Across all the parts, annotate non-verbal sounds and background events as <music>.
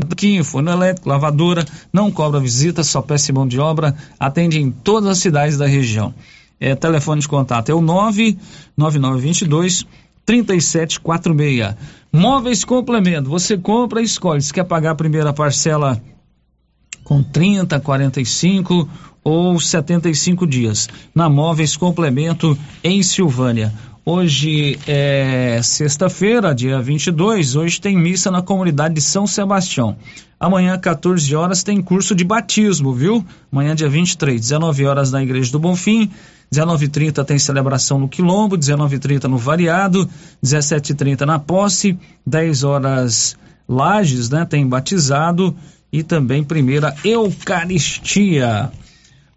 tanquinho, forno elétrico, lavadora, não cobra visita, só peça mão de obra, atende em todas as cidades da região. É, telefone de contato é o 99922 3746. Móveis complemento, você compra e escolhe, se quer pagar a primeira parcela com 30, 45 ou 75 dias. Na Móveis Complemento em Silvânia. Hoje é sexta-feira, dia 22. Hoje tem missa na comunidade de São Sebastião. Amanhã, 14 horas, tem curso de batismo, viu? Amanhã, dia 23, 19 horas na Igreja do Bonfim. 19h30 tem celebração no Quilombo, 19h30 no Variado, 17h30 na posse, 10 horas Lages, né? Tem batizado e também primeira Eucaristia.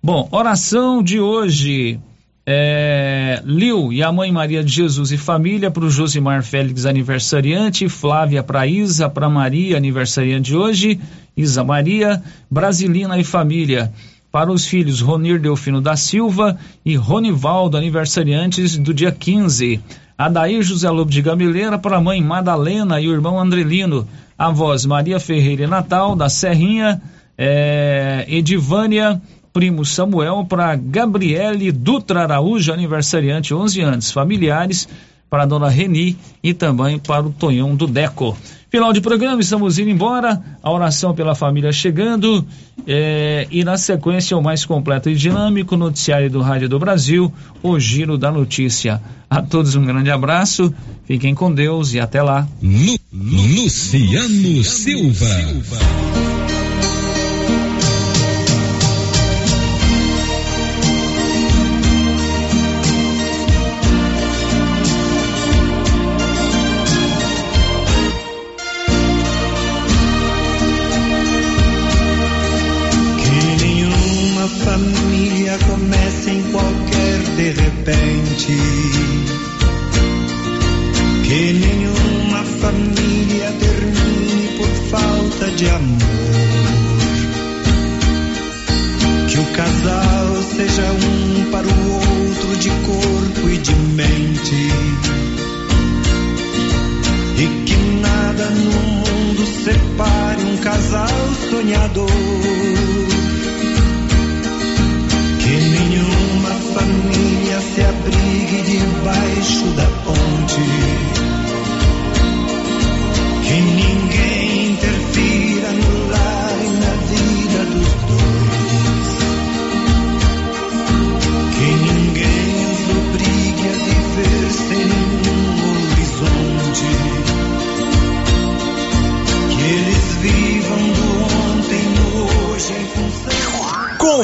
Bom, oração de hoje é, Liu e a Mãe Maria de Jesus e família para o Josimar Félix aniversariante, Flávia para Isa, para Maria aniversariante de hoje, Isa Maria, Brasilina e família. Para os filhos Ronir Delfino da Silva e Ronivaldo aniversariantes do dia 15. Adair José Lobo de Gameleira para a mãe Madalena e o irmão Andrelino, avós Maria Ferreira e Natal da Serrinha, é, Edivânia primo Samuel, para Gabriele Dutra Araújo, aniversariante 11 anos, familiares, para dona Reni e também para o Tonhão do Deco. Final de programa, estamos indo embora, a oração pela família chegando é, e na sequência o mais completo e dinâmico noticiário do Rádio do Brasil, o Giro da Notícia. A todos um grande abraço, fiquem com Deus e até lá. Lu, Luciano Silva. Silva.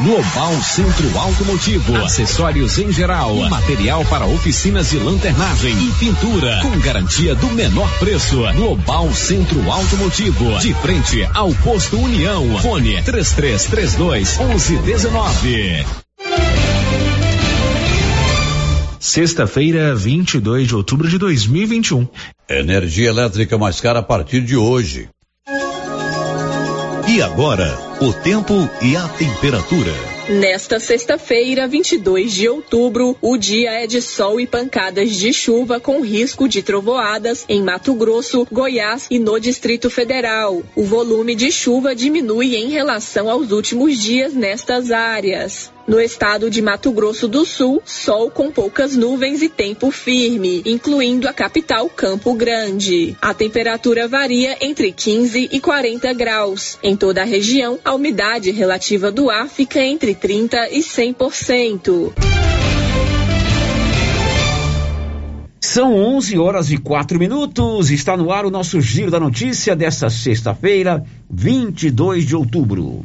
Global Centro Automotivo, acessórios em geral, material para oficinas de lanternagem e pintura, com garantia do menor preço. Global Centro Automotivo, de frente ao posto União. Fone 3332 1119. Sexta-feira, 22 de outubro de 2021. Energia elétrica mais cara a partir de hoje. E agora, o tempo e a temperatura. Nesta sexta-feira, 22 de outubro, o dia é de sol e pancadas de chuva com risco de trovoadas em Mato Grosso, Goiás e no Distrito Federal. O volume de chuva diminui em relação aos últimos dias nestas áreas. No estado de Mato Grosso do Sul, sol com poucas nuvens e tempo firme, incluindo a capital Campo Grande. A temperatura varia entre 15 e 40 graus. Em toda a região, a umidade relativa do ar fica entre 30 e 100%. São 11 horas e 4 minutos. Está no ar o nosso Giro da Notícia desta sexta-feira, 22 de outubro.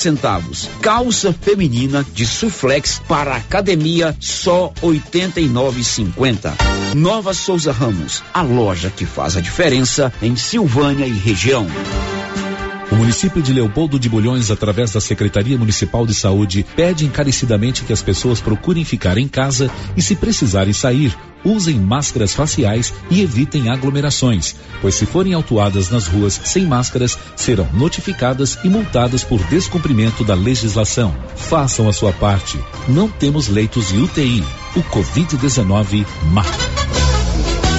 centavos. Calça feminina de suflex para academia só 89,50. Nova Souza Ramos, a loja que faz a diferença em Silvânia e região. O município de Leopoldo de Bulhões, através da Secretaria Municipal de Saúde, pede encarecidamente que as pessoas procurem ficar em casa e, se precisarem sair, usem máscaras faciais e evitem aglomerações, pois se forem autuadas nas ruas sem máscaras, serão notificadas e multadas por descumprimento da legislação. Façam a sua parte. Não temos leitos de UTI. O Covid-19 mata.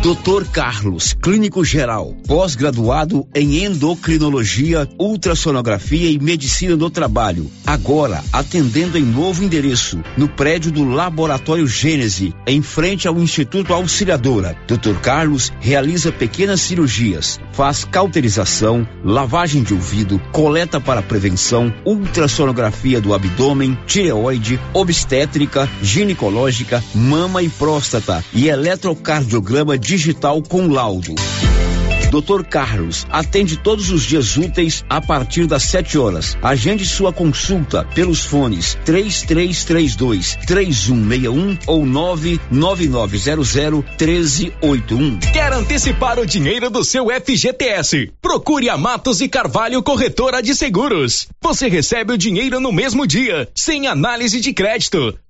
Dr. Carlos, clínico geral, pós-graduado em endocrinologia, ultrassonografia e medicina do trabalho. Agora atendendo em novo endereço, no prédio do Laboratório Gênese, em frente ao Instituto Auxiliadora. Dr. Carlos realiza pequenas cirurgias, faz cauterização, lavagem de ouvido, coleta para prevenção, ultrassonografia do abdômen, tireoide, obstétrica, ginecológica, mama e próstata e eletrocardiograma digital com laudo. Dr. Carlos atende todos os dias úteis a partir das 7 horas. Agende sua consulta pelos fones 3332 3161 ou 99900 1381. Quer antecipar o dinheiro do seu FGTS? Procure a Matos e Carvalho Corretora de Seguros. Você recebe o dinheiro no mesmo dia, sem análise de crédito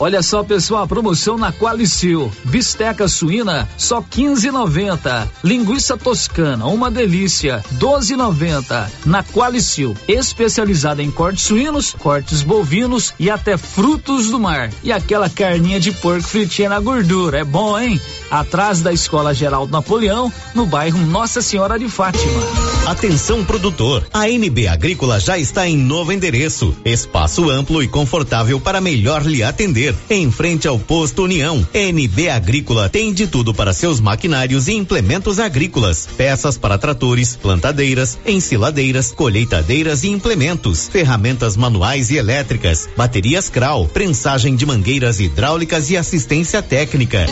Olha só, pessoal, a promoção na Qualicil. Bisteca suína, só 15,90. Linguiça toscana, uma delícia, 12,90. Na Qualicil, especializada em cortes suínos, cortes bovinos e até frutos do mar. E aquela carninha de porco fritinha na gordura, é bom, hein? Atrás da Escola Geraldo Napoleão, no bairro Nossa Senhora de Fátima. Atenção produtor, a NB Agrícola já está em novo endereço. Espaço amplo e confortável para melhor lhe atender em frente ao posto União. NB Agrícola tem de tudo para seus maquinários e implementos agrícolas, peças para tratores, plantadeiras, ensiladeiras, colheitadeiras e implementos, ferramentas manuais e elétricas, baterias Kral, prensagem de mangueiras hidráulicas e assistência técnica.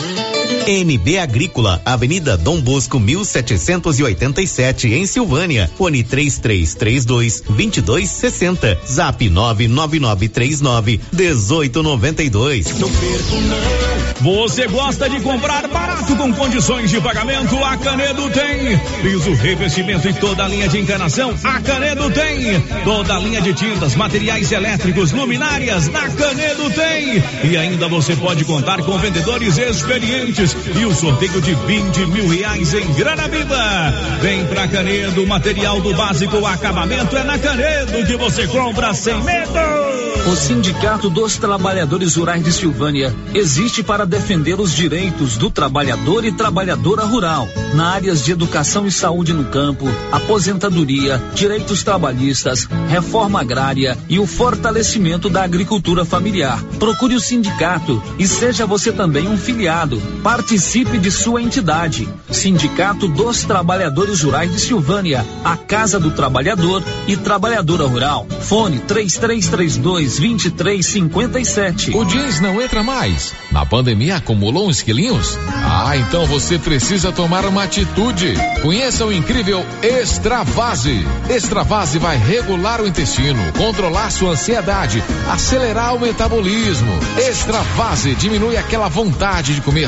NB Agrícola, Avenida Dom Bosco 1787 em Silvânia. Fone 3332 2260. Zap 99939 1892. Não perco não. Você gosta de comprar barato com condições de pagamento? A Canedo tem. Piso, revestimento e toda a linha de encanação? A Canedo tem. Toda a linha de tintas, materiais elétricos, luminárias? Na Canedo tem. E ainda você pode contar com vendedores experientes e o sorteio de 20 mil reais em grana viva. Vem pra Canedo, material do básico, acabamento é na Canedo que você compra sem medo. O Sindicato dos Trabalhadores Rurais de Silvânia existe para defender os direitos do trabalhador e trabalhadora rural, na áreas de educação e saúde no campo, aposentadoria, direitos trabalhistas, reforma agrária e o fortalecimento da agricultura familiar. Procure o sindicato e seja você também um filiado. Participe de sua entidade. Sindicato dos Trabalhadores Rurais de Silvânia, a Casa do Trabalhador e Trabalhadora Rural. Fone 3332 2357. O jeans não entra mais. Na pandemia acumulou uns quilinhos? Ah, então você precisa tomar uma atitude. Conheça o incrível Extravase. Extravase vai regular o intestino, controlar sua ansiedade, acelerar o metabolismo. Extravase diminui aquela vontade de comer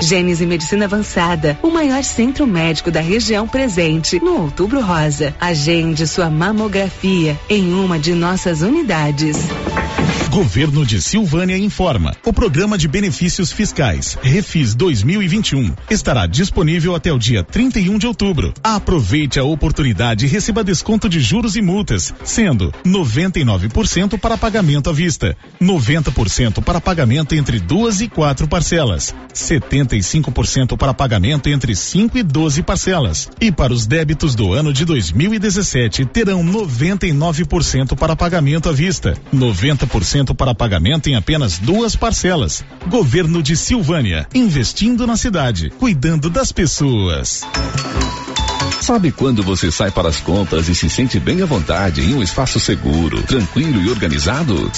Gênese Medicina Avançada, o maior centro médico da região presente no Outubro Rosa. Agende sua mamografia em uma de nossas unidades. Governo de Silvânia informa. O programa de benefícios fiscais Refis 2021 estará disponível até o dia 31 de outubro. Aproveite a oportunidade e receba desconto de juros e multas, sendo 99% para pagamento à vista, 90% para pagamento entre duas e quatro parcelas, 75% para pagamento entre 5 e 12 parcelas. E para os débitos do ano de 2017 terão 99% para pagamento à vista, 90% para pagamento em apenas duas parcelas. Governo de Silvânia, investindo na cidade, cuidando das pessoas. Sabe quando você sai para as compras e se sente bem à vontade em um espaço seguro, tranquilo e organizado?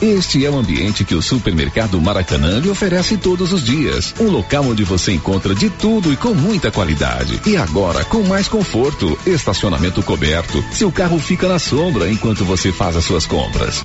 Este é o ambiente que o supermercado Maracanã lhe oferece todos os dias. Um local onde você encontra de tudo e com muita qualidade. E agora com mais conforto, estacionamento coberto. Seu carro fica na sombra enquanto você faz as suas compras.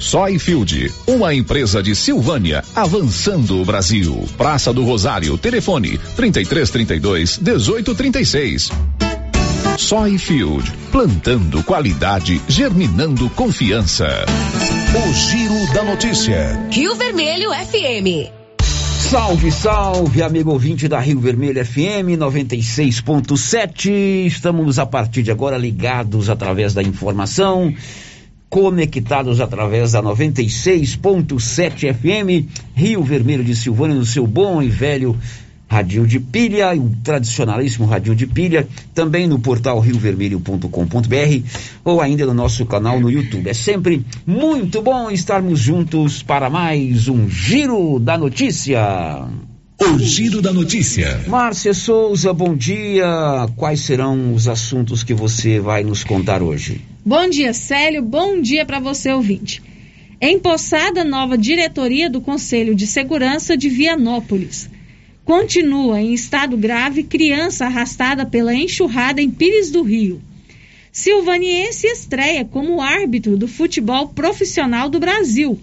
Soyfield, uma empresa de Silvânia, avançando o Brasil. Praça do Rosário, telefone 3332 1836. Soyfield, plantando qualidade, germinando confiança. O Giro da Notícia. Rio Vermelho FM. Salve, salve, amigo ouvinte da Rio Vermelho FM 96.7. Estamos a partir de agora ligados através da informação conectados através da 96.7 FM, Rio Vermelho de Silvânia, no seu bom e velho radinho de pilha, o tradicionalíssimo radinho de pilha, também no portal riovermelho.com.br ou ainda no nosso canal no YouTube. É sempre muito bom estarmos juntos para mais um Giro da Notícia. O Giro da Notícia. Márcia Souza, bom dia. Quais serão os assuntos que você vai nos contar hoje? Bom dia, Célio. Bom dia para você, ouvinte. Empossada nova diretoria do Conselho de Segurança de Vianópolis. Continua em estado grave criança arrastada pela enxurrada em Pires do Rio. Silvaniense estreia como árbitro do futebol profissional do Brasil.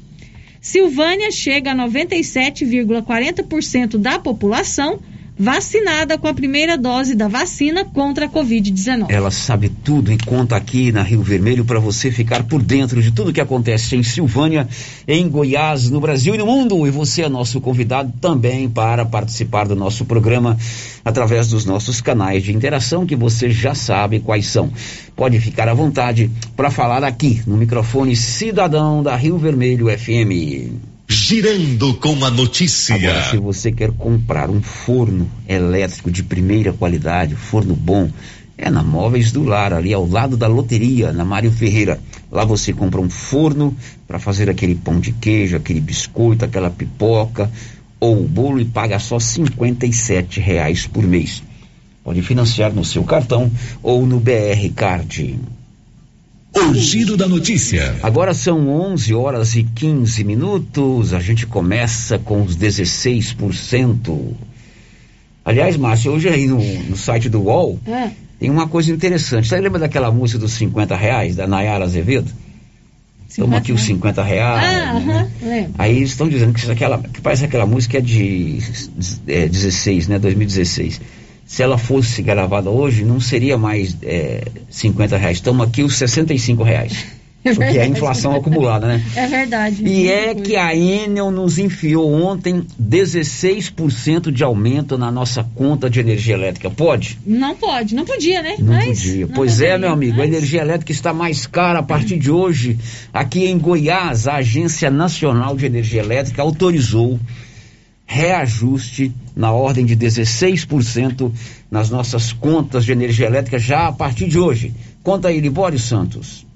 Silvânia chega a 97,40% da população vacinada com a primeira dose da vacina contra a Covid-19. Ela sabe tudo e conta aqui na Rio Vermelho para você ficar por dentro de tudo que acontece em Silvânia, em Goiás, no Brasil e no mundo. E você é nosso convidado também para participar do nosso programa através dos nossos canais de interação que você já sabe quais são. Pode ficar à vontade para falar aqui no microfone Cidadão da Rio Vermelho FM. Girando com a notícia. Agora, se você quer comprar um forno elétrico de primeira qualidade, forno bom, é na Móveis do Lar, ali ao lado da loteria, na Mário Ferreira. Lá você compra um forno para fazer aquele pão de queijo, aquele biscoito, aquela pipoca ou o bolo e paga só R$ reais por mês. Pode financiar no seu cartão ou no BR Card. O giro da notícia. Agora são 11 horas e 15 minutos. A gente começa com os 16%. Aliás, Márcio, hoje aí no, no site do UOL é. tem uma coisa interessante. Você lembra daquela música dos 50 reais, da Nayara Azevedo? Toma aqui os 50 reais. Ah, né? -huh, Aí eles estão dizendo que, aquela, que parece aquela música é de é, 16, né? 2016 se ela fosse gravada hoje, não seria mais é, 50 reais. Estamos aqui os 65 reais. <laughs> É porque é a inflação acumulada, né? É verdade. E é que a Enel nos enfiou ontem 16% de aumento na nossa conta de energia elétrica. Pode? Não pode, não podia, né? Não Mas, podia. Não pois poderia. é, meu amigo, Mas... a energia elétrica está mais cara a partir de hoje. Aqui em Goiás, a Agência Nacional de Energia Elétrica autorizou reajuste na ordem de 16% nas nossas contas de energia elétrica já a partir de hoje. Conta aí, Libório Santos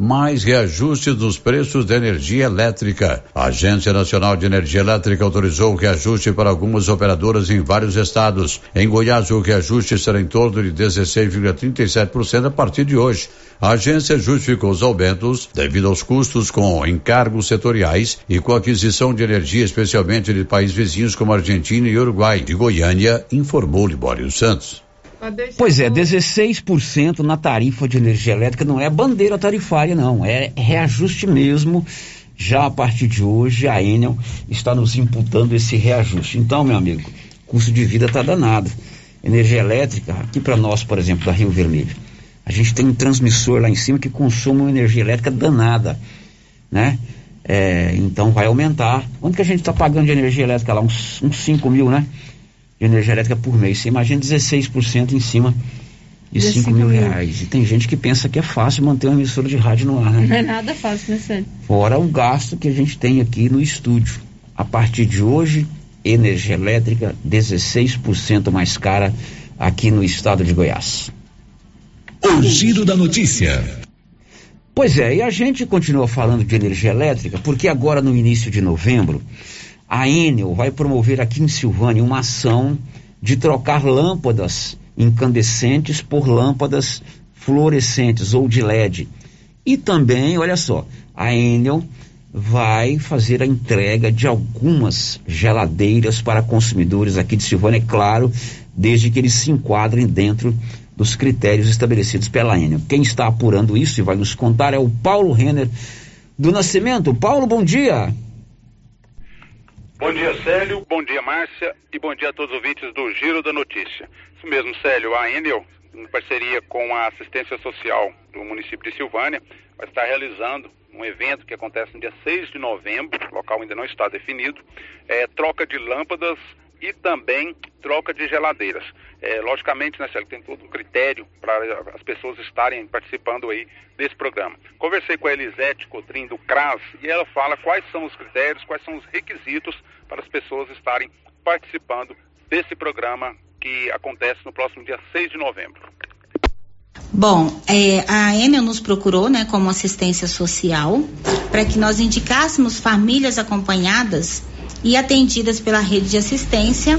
mais reajuste dos preços da energia elétrica. A Agência Nacional de Energia Elétrica autorizou o reajuste para algumas operadoras em vários estados. Em Goiás, o reajuste será em torno de 16,37% a partir de hoje. A agência justificou os aumentos devido aos custos com encargos setoriais e com aquisição de energia, especialmente de países vizinhos como Argentina e Uruguai. De Goiânia, informou Libório Santos. Pois é, 16% na tarifa de energia elétrica não é bandeira tarifária, não. É reajuste mesmo. Já a partir de hoje, a Enel está nos imputando esse reajuste. Então, meu amigo, custo de vida está danado. Energia elétrica, aqui para nós, por exemplo, da Rio Vermelho, a gente tem um transmissor lá em cima que consome uma energia elétrica danada, né? É, então vai aumentar. Quanto que a gente está pagando de energia elétrica lá? Uns, uns 5 mil, né? De energia elétrica por mês. Você imagina 16% em cima de 5 mil, mil reais. E tem gente que pensa que é fácil manter uma emissora de rádio no ar, né? Não é nada fácil, né, Sérgio? Fora o gasto que a gente tem aqui no estúdio. A partir de hoje, energia elétrica 16% mais cara aqui no estado de Goiás. O giro da notícia. Pois é, e a gente continua falando de energia elétrica porque agora no início de novembro a Enel vai promover aqui em Silvânia uma ação de trocar lâmpadas incandescentes por lâmpadas fluorescentes ou de LED. E também, olha só, a Enel vai fazer a entrega de algumas geladeiras para consumidores aqui de Silvânia, é claro, desde que eles se enquadrem dentro dos critérios estabelecidos pela Enel. Quem está apurando isso e vai nos contar é o Paulo Renner do Nascimento. Paulo, bom dia. Bom dia, Célio. Bom dia, Márcia. E bom dia a todos os ouvintes do Giro da Notícia. Isso mesmo, Célio. A Enel, em parceria com a Assistência Social do município de Silvânia, vai estar realizando um evento que acontece no dia 6 de novembro, o local ainda não está definido, é troca de lâmpadas e também troca de geladeiras. É, logicamente, né, Célio, tem todo um critério para as pessoas estarem participando aí desse programa. Conversei com a Elisete Cotrim do CRAS e ela fala quais são os critérios, quais são os requisitos para as pessoas estarem participando desse programa que acontece no próximo dia 6 de novembro. Bom, é, a Enel nos procurou, né, como assistência social, para que nós indicássemos famílias acompanhadas e atendidas pela rede de assistência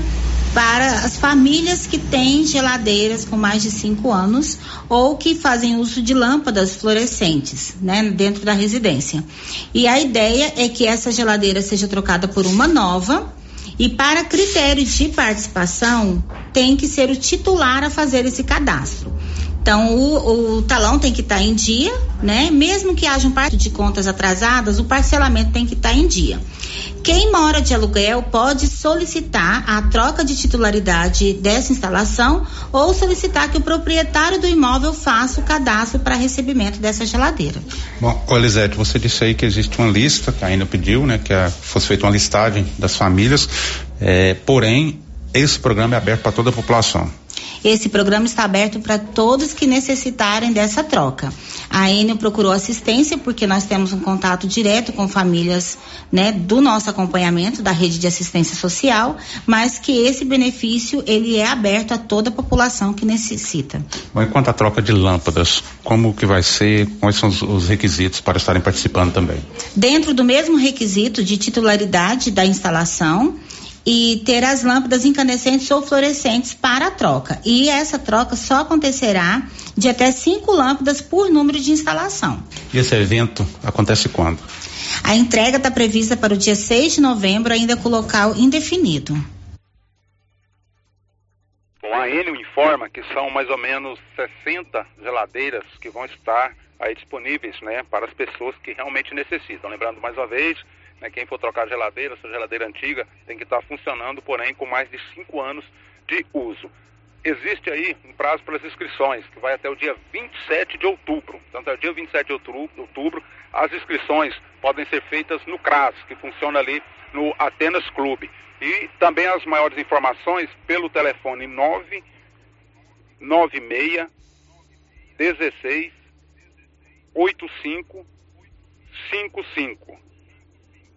para as famílias que têm geladeiras com mais de cinco anos ou que fazem uso de lâmpadas fluorescentes, né, dentro da residência. E a ideia é que essa geladeira seja trocada por uma nova. E para critérios de participação, tem que ser o titular a fazer esse cadastro. Então, o, o talão tem que estar tá em dia, né? Mesmo que haja um parte de contas atrasadas, o parcelamento tem que estar tá em dia. Quem mora de aluguel pode solicitar a troca de titularidade dessa instalação ou solicitar que o proprietário do imóvel faça o cadastro para recebimento dessa geladeira. Bom, Elisete, você disse aí que existe uma lista, que ainda pediu, né, que a, fosse feita uma listagem das famílias, é, porém, esse programa é aberto para toda a população. Esse programa está aberto para todos que necessitarem dessa troca. A Enel procurou assistência porque nós temos um contato direto com famílias, né, do nosso acompanhamento da rede de assistência social, mas que esse benefício ele é aberto a toda a população que necessita. Bom, enquanto a troca de lâmpadas, como que vai ser? Quais são os, os requisitos para estarem participando também? Dentro do mesmo requisito de titularidade da instalação, e ter as lâmpadas incandescentes ou fluorescentes para a troca. E essa troca só acontecerá de até cinco lâmpadas por número de instalação. E esse evento acontece quando? A entrega está prevista para o dia 6 de novembro, ainda com local indefinido. Bom, a Enel informa que são mais ou menos 60 geladeiras que vão estar aí disponíveis né, para as pessoas que realmente necessitam. Lembrando mais uma vez, né, quem for trocar geladeira, sua geladeira antiga, tem que estar funcionando, porém com mais de cinco anos de uso. Existe aí um prazo para as inscrições, que vai até o dia 27 de outubro. Então, até o dia 27 de outubro, as inscrições podem ser feitas no CRAS, que funciona ali no Atenas Clube. E também as maiores informações pelo telefone 996 16 85 55.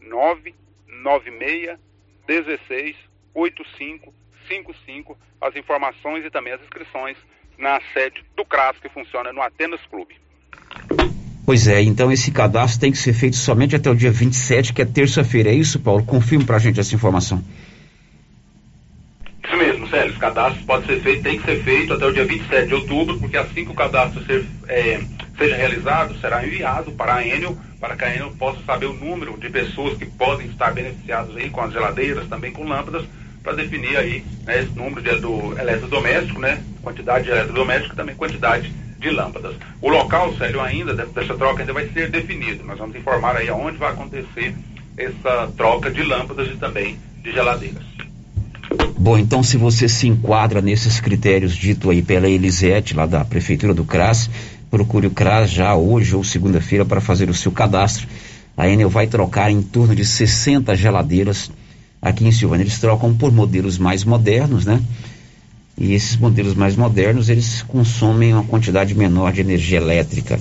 996 16 85 55 as informações e também as inscrições na sede do CRAS que funciona no Atenas Clube. Pois é, então esse cadastro tem que ser feito somente até o dia 27, que é terça-feira. É isso, Paulo? Confirme pra gente essa informação. Isso mesmo, Célio. Os cadastros podem ser feitos, tem que ser feito até o dia 27 de outubro, porque assim que o cadastro ser, é, seja realizado, será enviado para a Enel para que a Enel possa saber o número de pessoas que podem estar beneficiadas aí com as geladeiras, também com lâmpadas, para definir aí né, esse número de, do eletrodoméstico, né, quantidade de eletrodoméstico e também quantidade de lâmpadas. O local, Célio, ainda dessa troca ainda vai ser definido. Nós vamos informar aí aonde vai acontecer essa troca de lâmpadas e também de geladeiras. Bom, então se você se enquadra nesses critérios dito aí pela Elisete, lá da Prefeitura do CRAS, procure o CRAS já hoje ou segunda-feira para fazer o seu cadastro. A Enel vai trocar em torno de 60 geladeiras aqui em Silvânia. Eles trocam por modelos mais modernos, né? E esses modelos mais modernos, eles consomem uma quantidade menor de energia elétrica.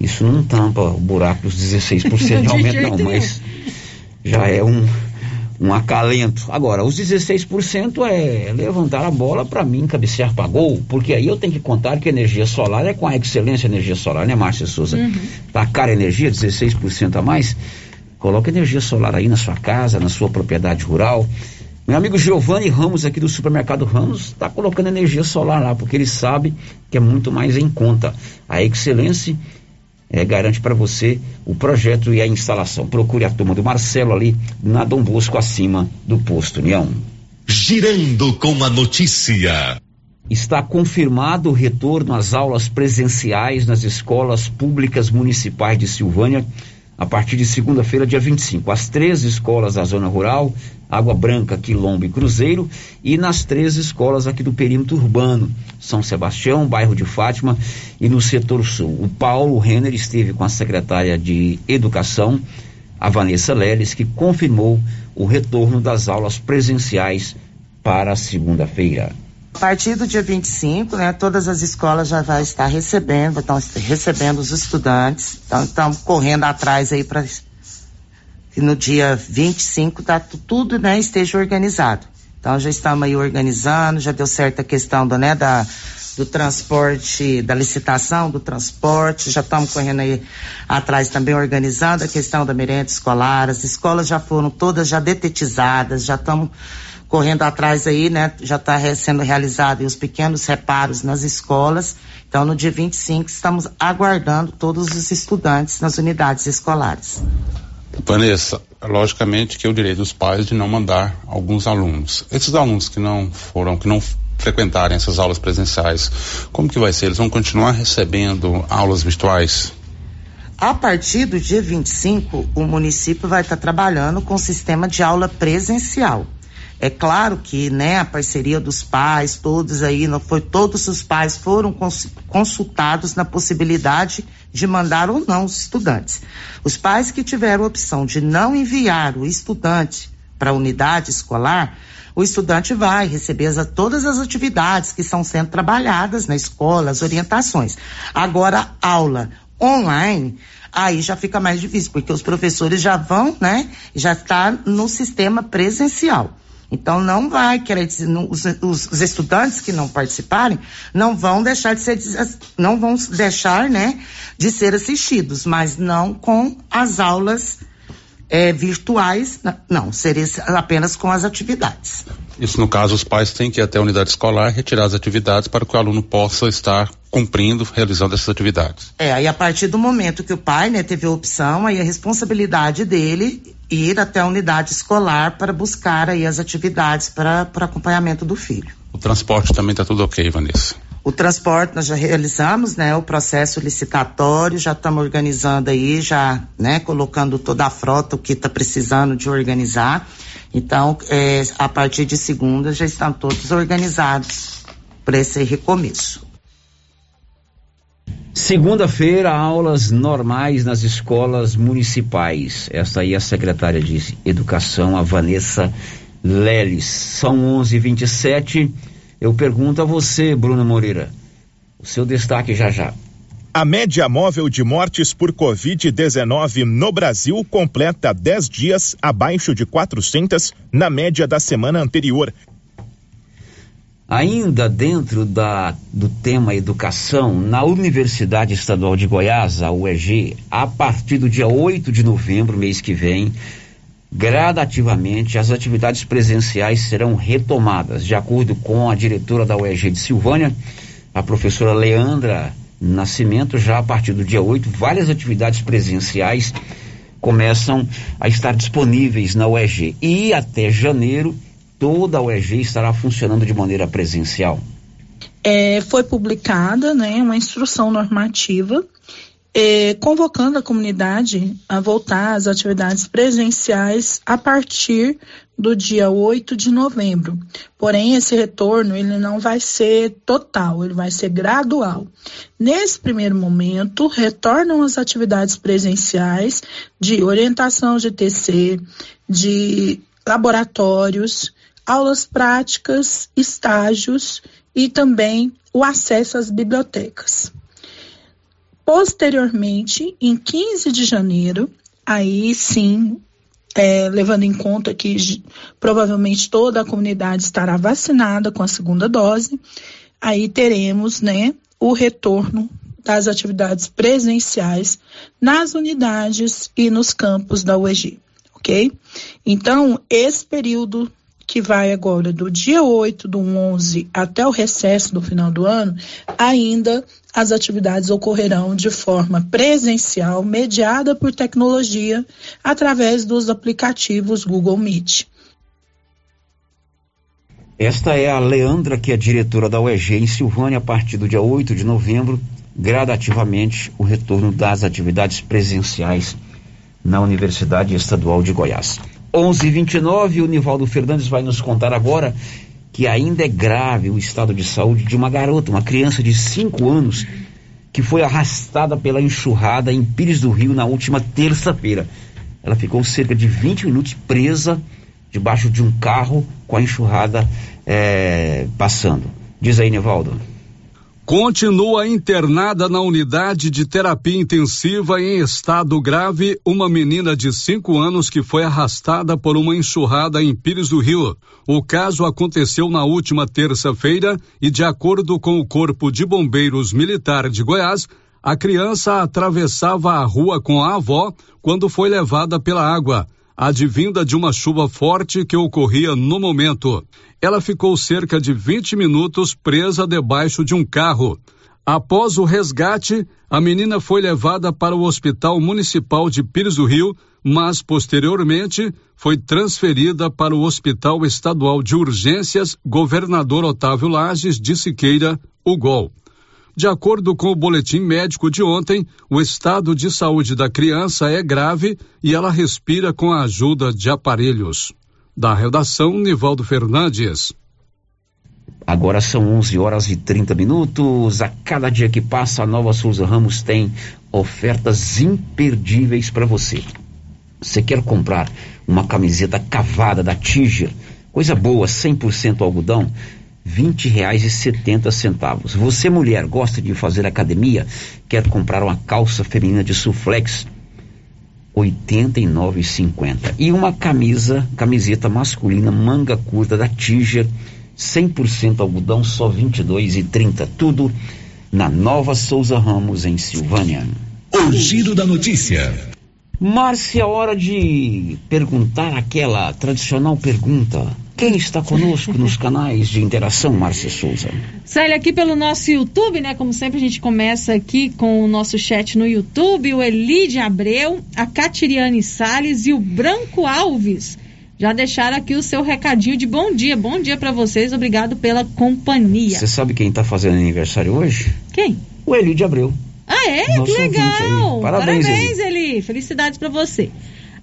Isso não tampa o buraco dos 16% <laughs> de aumento, não, mas já é um, um acalento. Agora, os 16% é levantar a bola para mim cabecear para gol, porque aí eu tenho que contar que a energia solar é com a excelência energia solar, né, Márcia Souza? Uhum. Tá cara energia, 16% a mais. Coloca energia solar aí na sua casa, na sua propriedade rural. Meu amigo Giovanni Ramos, aqui do supermercado Ramos, está colocando energia solar lá, porque ele sabe que é muito mais em conta. A excelência é, garante para você o projeto e a instalação. Procure a turma do Marcelo ali na Dom Bosco, acima do posto União. Girando com a notícia. Está confirmado o retorno às aulas presenciais nas escolas públicas municipais de Silvânia a partir de segunda-feira, dia 25. As três escolas da zona rural, Água Branca, Quilombo e Cruzeiro, e nas três escolas aqui do perímetro urbano, São Sebastião, bairro de Fátima e no setor sul. O Paulo Renner esteve com a secretária de Educação, a Vanessa Leles, que confirmou o retorno das aulas presenciais para segunda-feira. A partir do dia 25, né, todas as escolas já vão estar recebendo, estão recebendo os estudantes, então estamos correndo atrás aí para que no dia 25 tá, tudo né, esteja organizado. Então já estamos aí organizando, já deu certo a questão do, né, da, do transporte, da licitação do transporte, já estamos correndo aí atrás também organizando a questão da merenda escolar, as escolas já foram todas já detetizadas, já estamos correndo atrás aí, né? Já está sendo realizado os pequenos reparos nas escolas. Então, no dia 25, estamos aguardando todos os estudantes nas unidades escolares. Vanessa, logicamente que é o direito dos pais de não mandar alguns alunos. Esses alunos que não foram, que não frequentarem essas aulas presenciais, como que vai ser? Eles vão continuar recebendo aulas virtuais? A partir do dia 25, o município vai estar trabalhando com o sistema de aula presencial. É claro que, né, a parceria dos pais, todos aí, não foi todos os pais foram consultados na possibilidade de mandar ou não os estudantes. Os pais que tiveram a opção de não enviar o estudante para a unidade escolar, o estudante vai receber as, todas as atividades que estão sendo trabalhadas na escola, as orientações. Agora, aula online, aí já fica mais difícil, porque os professores já vão, né, já está no sistema presencial. Então não vai querer dizer, não, os, os, os, estudantes que não participarem não vão deixar de ser, não vão deixar, né, de ser assistidos, mas não com as aulas é, virtuais, não, seria apenas com as atividades. Isso no caso os pais têm que ir até a unidade escolar retirar as atividades para que o aluno possa estar cumprindo, realizando essas atividades. É, aí a partir do momento que o pai, né, teve a opção, aí a responsabilidade dele ir até a unidade escolar para buscar aí as atividades para acompanhamento do filho. O transporte também está tudo ok, Vanessa? O transporte nós já realizamos, né, o processo licitatório, já estamos organizando aí, já, né, colocando toda a frota o que está precisando de organizar. Então, é, a partir de segunda já estão todos organizados para esse recomeço. Segunda-feira, aulas normais nas escolas municipais. Esta aí é a secretária de Educação, a Vanessa Leles. São 11:27. Eu pergunto a você, Bruno Moreira, o seu destaque já já. A média móvel de mortes por Covid-19 no Brasil completa 10 dias abaixo de 400 na média da semana anterior. Ainda dentro da, do tema educação, na Universidade Estadual de Goiás, a UEG, a partir do dia 8 de novembro, mês que vem, gradativamente as atividades presenciais serão retomadas. De acordo com a diretora da UEG de Silvânia, a professora Leandra Nascimento, já a partir do dia 8, várias atividades presenciais começam a estar disponíveis na UEG. E até janeiro toda a UEG estará funcionando de maneira presencial? É, foi publicada né, uma instrução normativa é, convocando a comunidade a voltar às atividades presenciais a partir do dia 8 de novembro. Porém, esse retorno ele não vai ser total, ele vai ser gradual. Nesse primeiro momento, retornam as atividades presenciais de orientação de TC, de laboratórios, aulas práticas, estágios e também o acesso às bibliotecas. Posteriormente, em 15 de janeiro, aí sim, é, levando em conta que provavelmente toda a comunidade estará vacinada com a segunda dose, aí teremos, né, o retorno das atividades presenciais nas unidades e nos campos da UEG, ok? Então, esse período que vai agora do dia 8 do 11 até o recesso do final do ano, ainda as atividades ocorrerão de forma presencial, mediada por tecnologia, através dos aplicativos Google Meet. Esta é a Leandra, que é diretora da UEG em Silvânia, a partir do dia 8 de novembro, gradativamente o retorno das atividades presenciais na Universidade Estadual de Goiás. 11:29 o Nivaldo Fernandes vai nos contar agora que ainda é grave o estado de saúde de uma garota, uma criança de 5 anos, que foi arrastada pela enxurrada em Pires do Rio na última terça-feira. Ela ficou cerca de 20 minutos presa debaixo de um carro com a enxurrada é, passando. Diz aí, Nivaldo. Continua internada na unidade de terapia intensiva em estado grave uma menina de 5 anos que foi arrastada por uma enxurrada em Pires do Rio. O caso aconteceu na última terça-feira e, de acordo com o Corpo de Bombeiros Militar de Goiás, a criança atravessava a rua com a avó quando foi levada pela água advinda de uma chuva forte que ocorria no momento. Ela ficou cerca de 20 minutos presa debaixo de um carro. Após o resgate, a menina foi levada para o Hospital Municipal de Pires do Rio, mas posteriormente foi transferida para o Hospital Estadual de Urgências Governador Otávio Lages de Siqueira, o GOL. De acordo com o boletim médico de ontem, o estado de saúde da criança é grave e ela respira com a ajuda de aparelhos. Da redação, Nivaldo Fernandes. Agora são 11 horas e 30 minutos. A cada dia que passa, a Nova Souza Ramos tem ofertas imperdíveis para você. Você quer comprar uma camiseta cavada da Tiger? Coisa boa, 100% algodão? Vinte reais e setenta centavos. Você mulher gosta de fazer academia, quer comprar uma calça feminina de suflex, oitenta e nove cinquenta. E uma camisa, camiseta masculina manga curta da Tiger, 100% algodão, só vinte e dois e trinta. Tudo na Nova Souza Ramos em Silvânia. O giro da notícia. Márcia, hora de perguntar aquela tradicional pergunta. Quem está conosco nos canais de interação, Márcia Souza? Célia, aqui pelo nosso YouTube, né? Como sempre, a gente começa aqui com o nosso chat no YouTube, o Elide Abreu, a Catiriane Sales e o Branco Alves. Já deixaram aqui o seu recadinho de bom dia. Bom dia para vocês, obrigado pela companhia. Você sabe quem está fazendo aniversário hoje? Quem? O Elide Abreu. Ah, é? Nosso que legal! Parabéns, Parabéns Eli. Felicidades para você.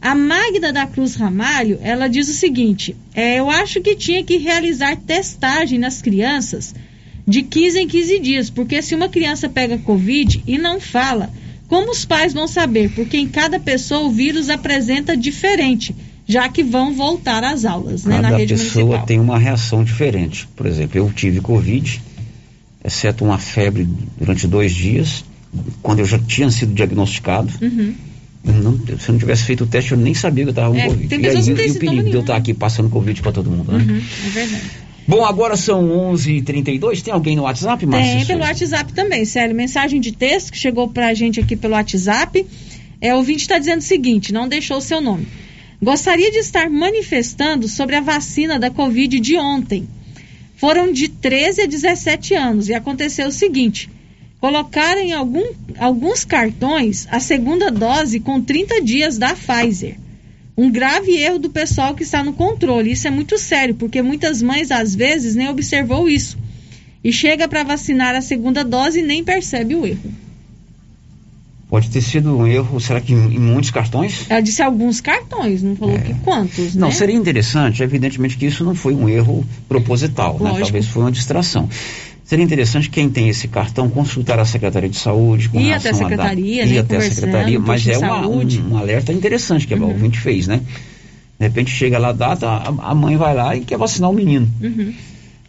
A Magda da Cruz Ramalho, ela diz o seguinte: é, eu acho que tinha que realizar testagem nas crianças de 15 em 15 dias, porque se uma criança pega Covid e não fala, como os pais vão saber? Porque em cada pessoa o vírus apresenta diferente, já que vão voltar às aulas, né, Cada pessoa municipal. tem uma reação diferente. Por exemplo, eu tive Covid, exceto uma febre durante dois dias, quando eu já tinha sido diagnosticado. Uhum. Não- se eu não tivesse feito o teste, eu nem sabia que eu estava com É, Covid. tem e aí, não têm e o perigo de eu estar aqui passando Covid para todo mundo, né? Uhum, é verdade. Bom, agora são 11h32. Tem alguém no WhatsApp, Márcia? Tem pelo? WhatsApp também, sério. Mensagem de texto que chegou pra gente aqui pelo WhatsApp. É, o ouvinte está dizendo o seguinte: não deixou o seu nome. Gostaria de estar manifestando sobre a vacina da Covid de ontem. Foram de 13 a 17 anos e aconteceu o seguinte: colocaram em algum, alguns cartões a segunda dose com 30 dias da Pfizer. Um grave erro do pessoal que está no controle. Isso é muito sério, porque muitas mães às vezes nem observou isso e chega para vacinar a segunda dose e nem percebe o erro. Pode ter sido um erro, será que em, muitos cartões? Ela disse alguns cartões, não falou que quantos, É. Não, né? seria interessante, evidentemente que isso não foi um erro proposital, né? Talvez foi uma distração. Seria interessante quem tem esse cartão consultar a Secretaria de Saúde com relação até a a secretaria, ir né, até a secretaria, mas é uma-. Uhum. um, um alerta interessante que a ouvinte fez, né? De repente chega lá a data, a, a mãe vai lá e quer vacinar o menino Uhum.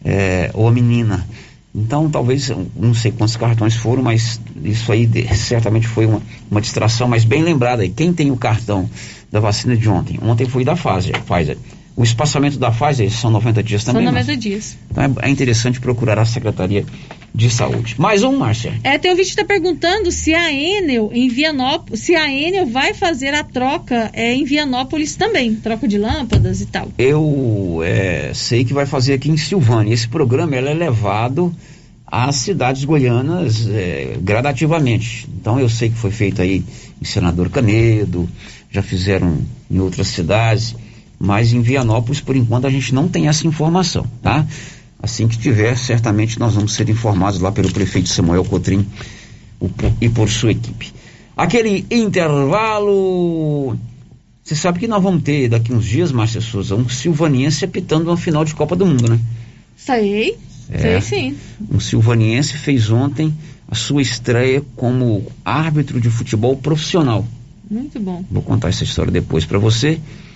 é, ou a menina. Então, talvez, não sei quantos cartões foram, mas isso aí de- certamente foi uma, uma distração, mas bem lembrada aí. Quem tem o cartão da vacina de ontem? Ontem foi da Pfizer. Pfizer. O espaçamento da Pfizer são 90 dias São também, 90 Márcia? dias. Então é, é interessante procurar a Secretaria de Saúde. Mais um, Márcia. É, tem vídeo que está perguntando se a Enel em Vianópolis, se a Enel vai fazer a troca é, em Vianópolis também, troca de lâmpadas e tal. Eu é, sei que vai fazer aqui em Silvânia. Esse programa ele é levado às cidades goianas é, gradativamente. Então eu sei que foi feito aí em Senador Canedo, já fizeram em outras cidades, mas em Vianópolis, por enquanto, a gente não tem essa informação, tá? Assim que tiver, certamente nós vamos ser informados lá pelo prefeito Samuel Cotrim e por sua equipe. Aquele intervalo. Você sabe que nós vamos ter daqui uns dias, Márcia Souza, um silvaniense apitando uma final de Copa do Mundo, né? Sei, É. sei sim. Um silvaniense fez ontem a sua estreia como árbitro de futebol profissional. Muito bom. Vou contar essa história depois para você.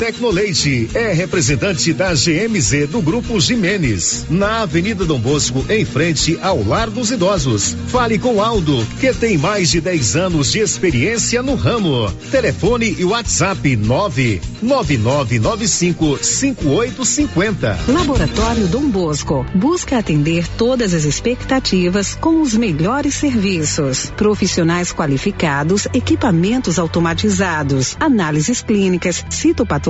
Tecnoleite é representante da GMZ do Grupo Jimenez, na Avenida Dom Bosco, em frente ao Lar dos Idosos. Fale com Aldo, que tem mais de 10 anos de experiência no ramo. Telefone e WhatsApp 999955850. Laboratório Dom Bosco busca atender todas as expectativas com os melhores serviços. Profissionais qualificados, equipamentos automatizados, análises clínicas, citopatologia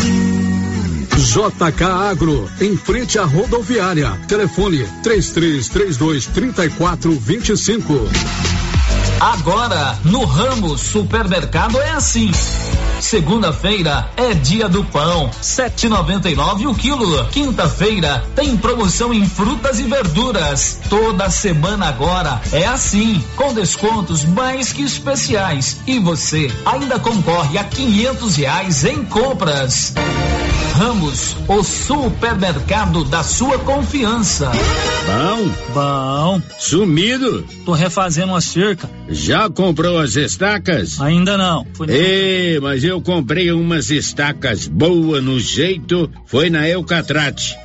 JK Agro, em frente à rodoviária. Telefone 3332 3425. Agora, no ramo supermercado é assim. Segunda-feira é dia do pão, 7,99 o quilo. Quinta-feira tem promoção em frutas e verduras. Toda semana agora é assim, com descontos mais que especiais. E você ainda concorre a quinhentos reais em compras. Ramos, o supermercado da sua confiança. Bom? Bom. Sumido? Tô refazendo a cerca. Já comprou as estacas? Ainda não. Foi Ei, mas eu comprei umas estacas boas no jeito, foi na Eucatrate.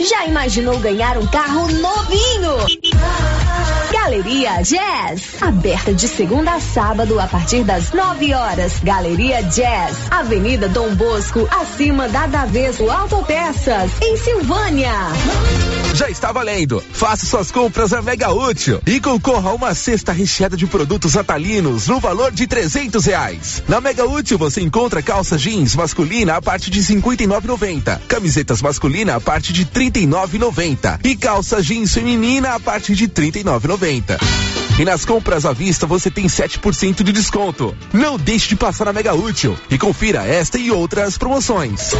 Já imaginou ganhar um carro novinho? Galeria Jazz, aberta de segunda a sábado a partir das 9 horas. Galeria Jazz, Avenida Dom Bosco, acima da Daveso Autopeças, em Silvânia. Já está valendo. Faça suas compras a Mega Útil e concorra a uma cesta recheada de produtos atalinos no valor de trezentos reais. Na Mega Útil você encontra calça jeans masculina a partir de R$ 59,90, camisetas masculina a partir de R$ 39,90 e calça jeans feminina a partir de R$ 39,90. E nas compras à vista você tem 7% de desconto. Não deixe de passar na Mega Útil e confira esta e outras promoções.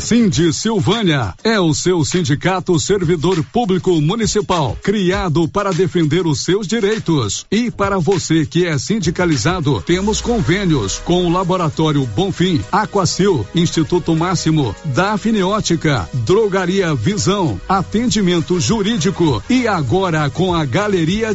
Cindy Silvânia é o seu sindicato servidor público municipal, criado para defender os seus direitos. E para você que é sindicalizado, temos convênios com o Laboratório Bonfim, Aquacil, Instituto Máximo, Dafniótica, Drogaria Visão, Atendimento Jurídico e agora com a Galeria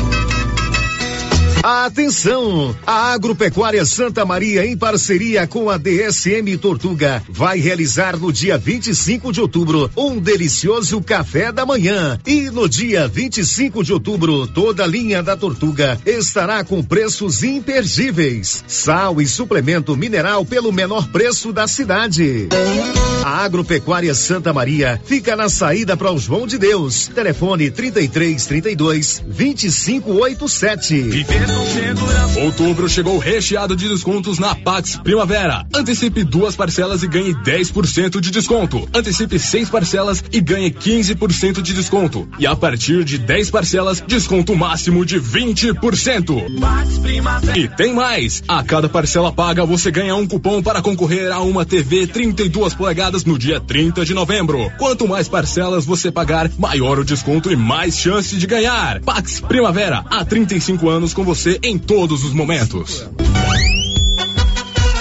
Atenção! A Agropecuária Santa Maria, em parceria com a DSM Tortuga, vai realizar no dia 25 de outubro um delicioso café da manhã. E no dia 25 de outubro, toda a linha da Tortuga estará com preços imperdíveis. Sal e suplemento mineral pelo menor preço da cidade. A Agropecuária Santa Maria fica na saída para o João de Deus. Telefone 33 32 2587. Outubro chegou recheado de descontos na Pax Primavera. Antecipe duas parcelas e ganhe 10% de desconto. Antecipe seis parcelas e ganhe 15% de desconto. E a partir de 10 parcelas, desconto máximo de 20%. E tem mais! A cada parcela paga, você ganha um cupom para concorrer a uma TV 32 polegadas no dia 30 de novembro. Quanto mais parcelas você pagar, maior o desconto e mais chance de ganhar. Pax Primavera, há 35 anos com você em todos os momentos.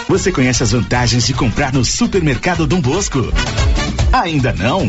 Você conhece as vantagens de comprar no supermercado Dom Bosco? Ainda não?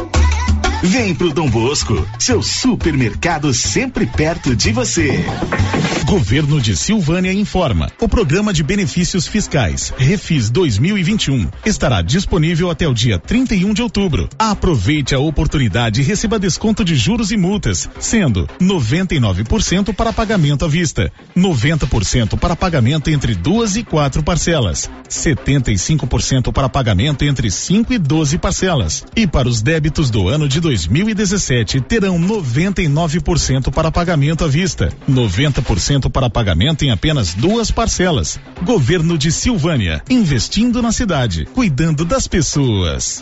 Vem pro Dom Bosco, seu supermercado sempre perto de você. Governo de Silvânia informa. O programa de benefícios fiscais Refis 2021 estará disponível até o dia 31 de outubro. Aproveite a oportunidade e receba desconto de juros e multas, sendo 99% para pagamento à vista, 90% para pagamento entre duas e quatro parcelas, 75% para pagamento entre 5 e 12 parcelas. E para os débitos do ano de 2017 terão 99% para pagamento à vista, 90% para pagamento em apenas duas parcelas. Governo de Silvânia, investindo na cidade, cuidando das pessoas.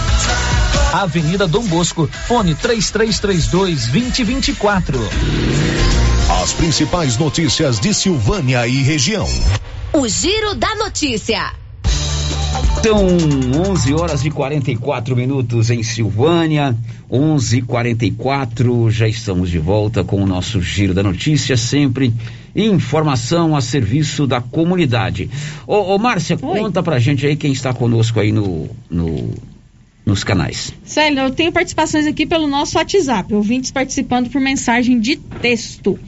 Avenida Dom Bosco, fone 3332 2024. As principais notícias de Silvânia e região. O Giro da Notícia. Então, 11 horas e 44 minutos em Silvânia, 11:44 já estamos de volta com o nosso giro da notícia, sempre informação a serviço da comunidade. Ô, ô Márcia, Oi. conta pra gente aí quem está conosco aí no, no nos canais. Célio, eu tenho participações aqui pelo nosso WhatsApp, ouvintes participando por mensagem de texto.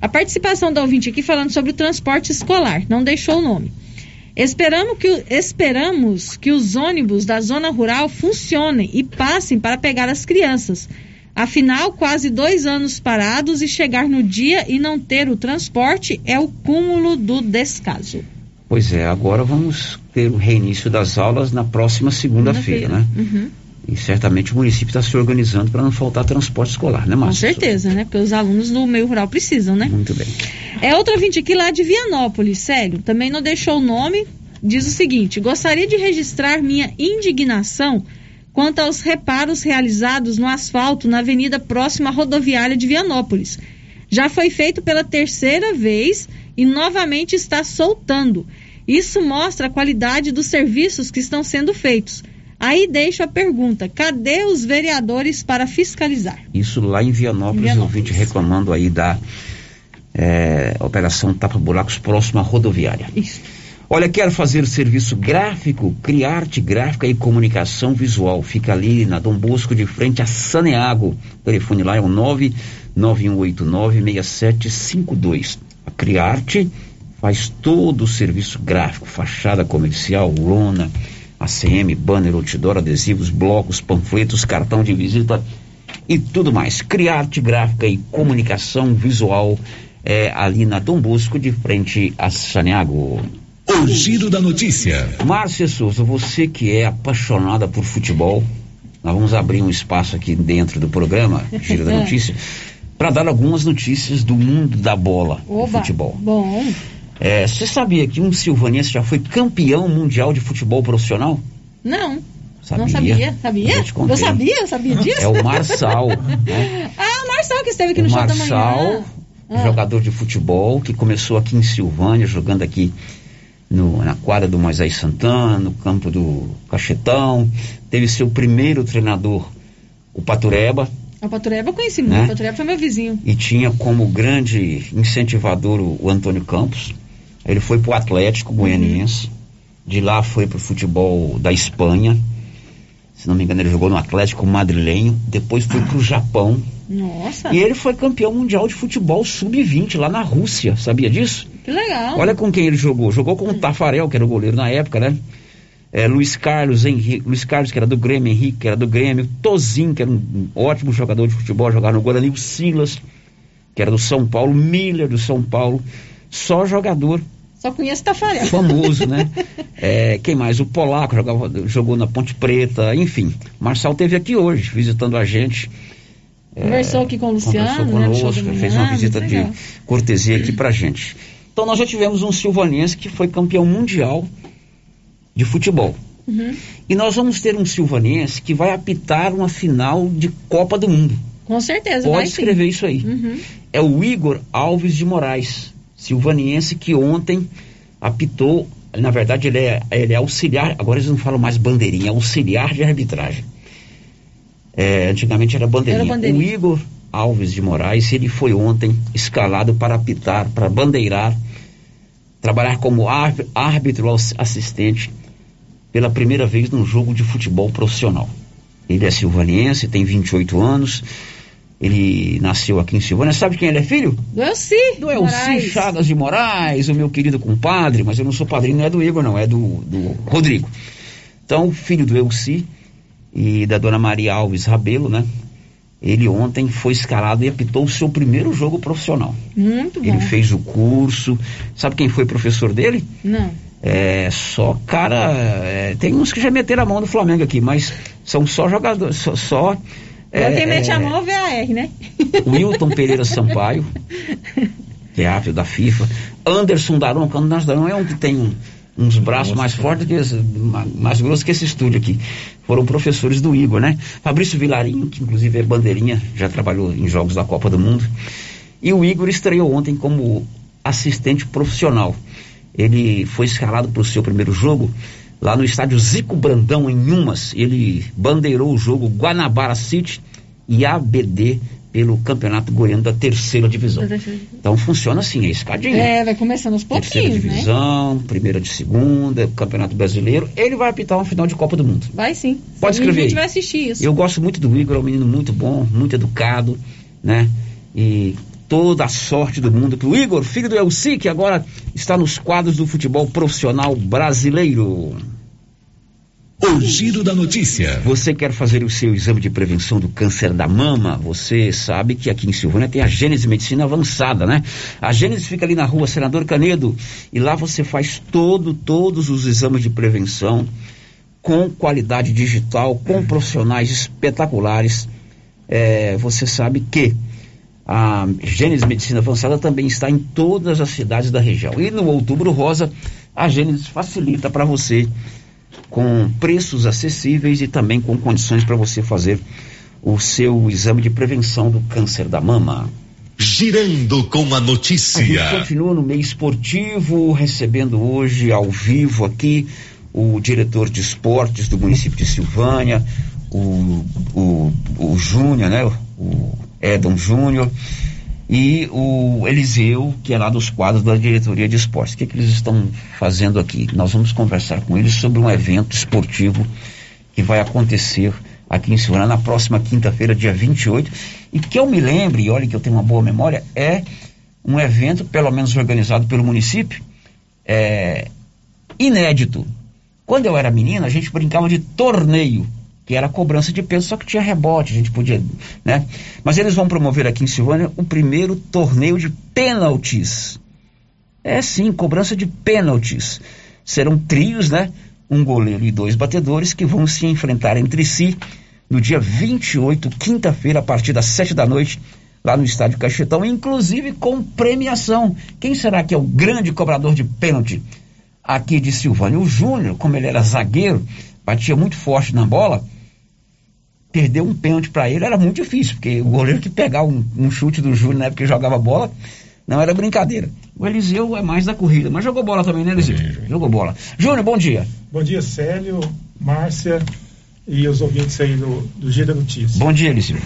A participação da ouvinte aqui falando sobre o transporte escolar, não deixou o nome. Esperamos que, esperamos que os ônibus da zona rural funcionem e passem para pegar as crianças. Afinal, quase dois anos parados e chegar no dia e não ter o transporte é o cúmulo do descaso. Pois é, agora vamos ter o reinício das aulas na próxima segunda-feira, né? Uhum. E certamente o município está se organizando para não faltar transporte escolar, né, Com Márcia? certeza, né? Porque os alunos do meio rural precisam, né? Muito bem. É outra vinte aqui lá de Vianópolis, sério. Também não deixou o nome. Diz o seguinte: gostaria de registrar minha indignação quanto aos reparos realizados no asfalto na avenida próxima à rodoviária de Vianópolis. Já foi feito pela terceira vez e novamente está soltando. Isso mostra a qualidade dos serviços que estão sendo feitos. Aí deixo a pergunta: cadê os vereadores para fiscalizar? Isso lá em Vianópolis, Vianópolis. ouvinte reclamando aí da é, operação Tapa Buracos próxima à rodoviária. Isso. Olha, quero fazer serviço gráfico, criar arte gráfica e comunicação visual. Fica ali na Dom Bosco, de frente a Saneago. O telefone lá é o 991896752. A Criarte faz todo o serviço gráfico, fachada comercial, lona, ACM, banner, outdoor, adesivos, blocos, panfletos, cartão de visita e tudo mais. Criarte gráfica e comunicação visual é ali na Dom Bosco, de frente a Saneago. O giro da notícia. Márcia Souza, você que é apaixonada por futebol, nós vamos abrir um espaço aqui dentro do programa, Giro da <laughs> Notícia, para dar algumas notícias do mundo da bola, do Oba, futebol. Bom. É, você sabia que um silvanense já foi campeão mundial de futebol profissional? Não. Sabia. Não sabia? Sabia? Eu. Eu sabia? Eu sabia disso? É o Marçal, né? <laughs> Ah, o Marçal que esteve aqui no o show da Marçal, manhã. Ah. jogador de futebol, que começou aqui em Silvânia, jogando aqui no- na quadra do Moisés Santana, no campo do Cachetão. Teve seu primeiro treinador, o Patureba, A Patureba eu conheci muito. Né? A Patureba foi meu vizinho. e tinha como grande incentivador o, o Antônio Campos. Ele foi pro Atlético Goianiense. De lá foi pro futebol da Espanha. Se não me engano, ele jogou no Atlético Madrilenho. Depois foi pro Japão. Nossa. E ele foi campeão mundial de futebol sub-20 lá na Rússia. Sabia disso? Que legal. Olha com quem ele jogou. Jogou com o Tafarel, que era o goleiro na época, né? É, Luiz Carlos, Henrique, Luiz Carlos, que era do Grêmio, Henrique, que era do Grêmio, Tozinho, que era um ótimo jogador de futebol, jogava no Guarani, o Silas, que era do São Paulo, Miller do São Paulo, só jogador Só conheço Tafarel. famoso, né? <laughs> É, quem mais? O Polaco jogava, jogou na Ponte Preta, enfim. Marçal teve aqui hoje, visitando a gente. Conversou aqui com o Luciano, Conversou né? conosco, manhã, fez uma visita de cortesia aqui pra gente. Então nós já tivemos um silvanense que foi campeão mundial de futebol. Uhum. E nós vamos ter um silvanense que vai apitar uma final de Copa do Mundo. Com certeza, vai Pode sim. escrever isso aí. Uhum. É o Igor Alves de Moraes, silvaniense que ontem apitou, na verdade ele é, ele é auxiliar, agora eles não falam mais bandeirinha, é auxiliar de arbitragem. É, antigamente era bandeirinha. Era bandeirinha. O Igor Alves de Moraes, ele foi ontem escalado para apitar, para bandeirar, trabalhar como ár- árbitro ass- assistente pela primeira vez num jogo de futebol profissional. Ele é silvaniense, tem 28 anos, ele nasceu aqui em Silvânia. Sabe quem ele é filho? Do Elci. Do Elci Chagas de Moraes, o meu querido compadre, mas eu não sou padrinho, não é do Igor, não, é do, do Rodrigo. Então, filho do Elci e da dona Maria Alves Rabelo, né? Ele ontem foi escalado e apitou o seu primeiro jogo profissional. Muito bom. Ele fez o curso. Sabe quem foi professor dele? Não. É só cara. é, tem uns que já meteram a mão no Flamengo aqui, mas são só jogadores. Só. só Agora quem mete é, a mão é o VAR, né? Wilton Pereira Sampaio, que é árbitro da FIFA. Anderson Daron, Anderson Daron é um que tem um- uns braços mais fortes que esse, ma- mais grossos que esse estúdio aqui. Foram professores do Igor, né? Fabrício Vilarinho, que inclusive é bandeirinha, já trabalhou em jogos da Copa do Mundo. E o Igor estreou ontem como assistente profissional. Ele foi escalado para o seu primeiro jogo lá no estádio Zico Brandão, em Umas. Ele bandeirou o jogo Guanabara City e ABD pelo Campeonato Goiano da terceira divisão. Então funciona assim, a escadinha. É, vai começando aos Terceira pouquinhos, né? divisão, primeira de segunda, Campeonato Brasileiro. Ele vai apitar uma final de Copa do Mundo. Vai sim. Pode E escrever A gente vai assistir isso. Eu gosto muito do Igor, é um menino muito bom, muito educado, né? E toda a sorte do mundo pro Igor, filho do Elci, que agora está nos quadros do futebol profissional brasileiro. O giro da notícia. Você quer fazer o seu exame de prevenção do câncer da mama? Você sabe que aqui em Silvânia tem a Gênese Medicina Avançada, né? A Gênese fica ali na rua Senador Canedo e lá você faz todo, todos os exames de prevenção com qualidade digital, com profissionais espetaculares. É, você sabe que a Gênese Medicina Avançada também está em todas as cidades da região. E no Outubro Rosa, a Gênese facilita para você com preços acessíveis e também com condições para você fazer o seu exame de prevenção do câncer da mama. Girando com a A gente notícia. continua no meio esportivo, recebendo hoje ao vivo aqui o diretor de esportes do município de Silvânia, o, o, o Júnior, né? O Edon Júnior e o Eliseu, que é lá dos quadros da diretoria de esportes. O que, que eles estão fazendo aqui? Nós vamos conversar com eles sobre um evento esportivo que vai acontecer aqui em Silvânia na próxima quinta-feira, dia 28, e que eu me lembre, e olha que eu tenho uma boa memória, é um evento, pelo menos organizado pelo município, é, inédito. Quando eu era menina, a gente brincava de torneio, que era cobrança de peso, só que tinha rebote, a gente podia, né? Mas eles vão promover aqui em Silvânia o primeiro torneio de pênaltis. É sim, cobrança de pênaltis. Serão trios, né? Um goleiro e dois batedores que vão se enfrentar entre si no dia 28, quinta-feira, a partir das sete da noite, lá no Estádio Cachetão, inclusive com premiação. Quem será que é o grande cobrador de pênalti aqui de Silvânia? O Júnior, como ele era zagueiro, batia muito forte na bola, perder um pênalti para ele era muito difícil, porque o goleiro que pegar um, um chute do Júnior na época que jogava bola, não era brincadeira. O Eliseu é mais da corrida, mas jogou bola também, né, Eliseu? Jogou bola. Júnior, bom dia. Bom dia, Célio, Márcia e os ouvintes aí do, do Giro da Notícia. Bom dia, Eliseu.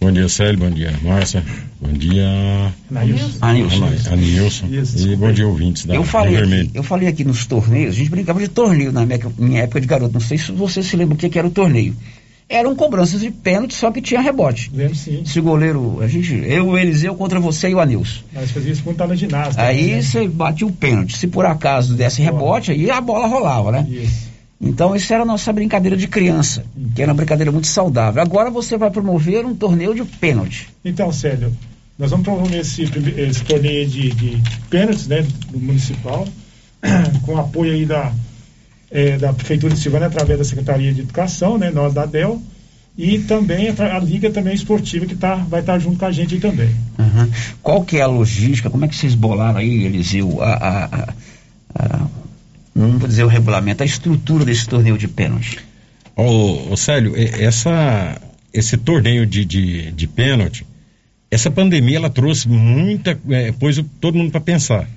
Bom dia, Célio. Bom dia, Márcia. Bom dia. Anilson. Anilson. Isso, E bom dia, ouvintes da eu, falei aqui, Vermelho. eu falei aqui nos torneios, a gente brincava de torneio na minha, minha época de garoto. Não sei se você se lembra o que, que era o torneio. Eram cobranças de pênalti, só que tinha rebote. Lembro sim. Se o goleiro, a gente, eu, o Eliseu contra você e o Anilson. Nós fazíamos isso quando estava na ginástica. Aí né? você batia o pênalti. Se por acaso desse rebote, aí a bola rolava, né? Isso. Então isso era a nossa brincadeira de criança, que era uma brincadeira muito saudável. Agora você vai promover um torneio de pênalti. Então, Célio, nós vamos promover esse, esse torneio de, de pênaltis, né, do municipal, <clears throat> com apoio aí da, eh, da Prefeitura de Silvânia, através da Secretaria de Educação, né, nós da DEL, e também a, Liga também Esportiva, que tá, vai estar junto com a gente aí também. Uhum. Qual que é a logística? Como é que vocês bolaram aí, Eliseu, a, a, a- a- não vou dizer o regulamento, a estrutura desse torneio de pênalti? Ô, ô, Célio, essa, esse torneio de, de, de pênalti, essa pandemia ela trouxe muita, é, pôs todo mundo para pensar.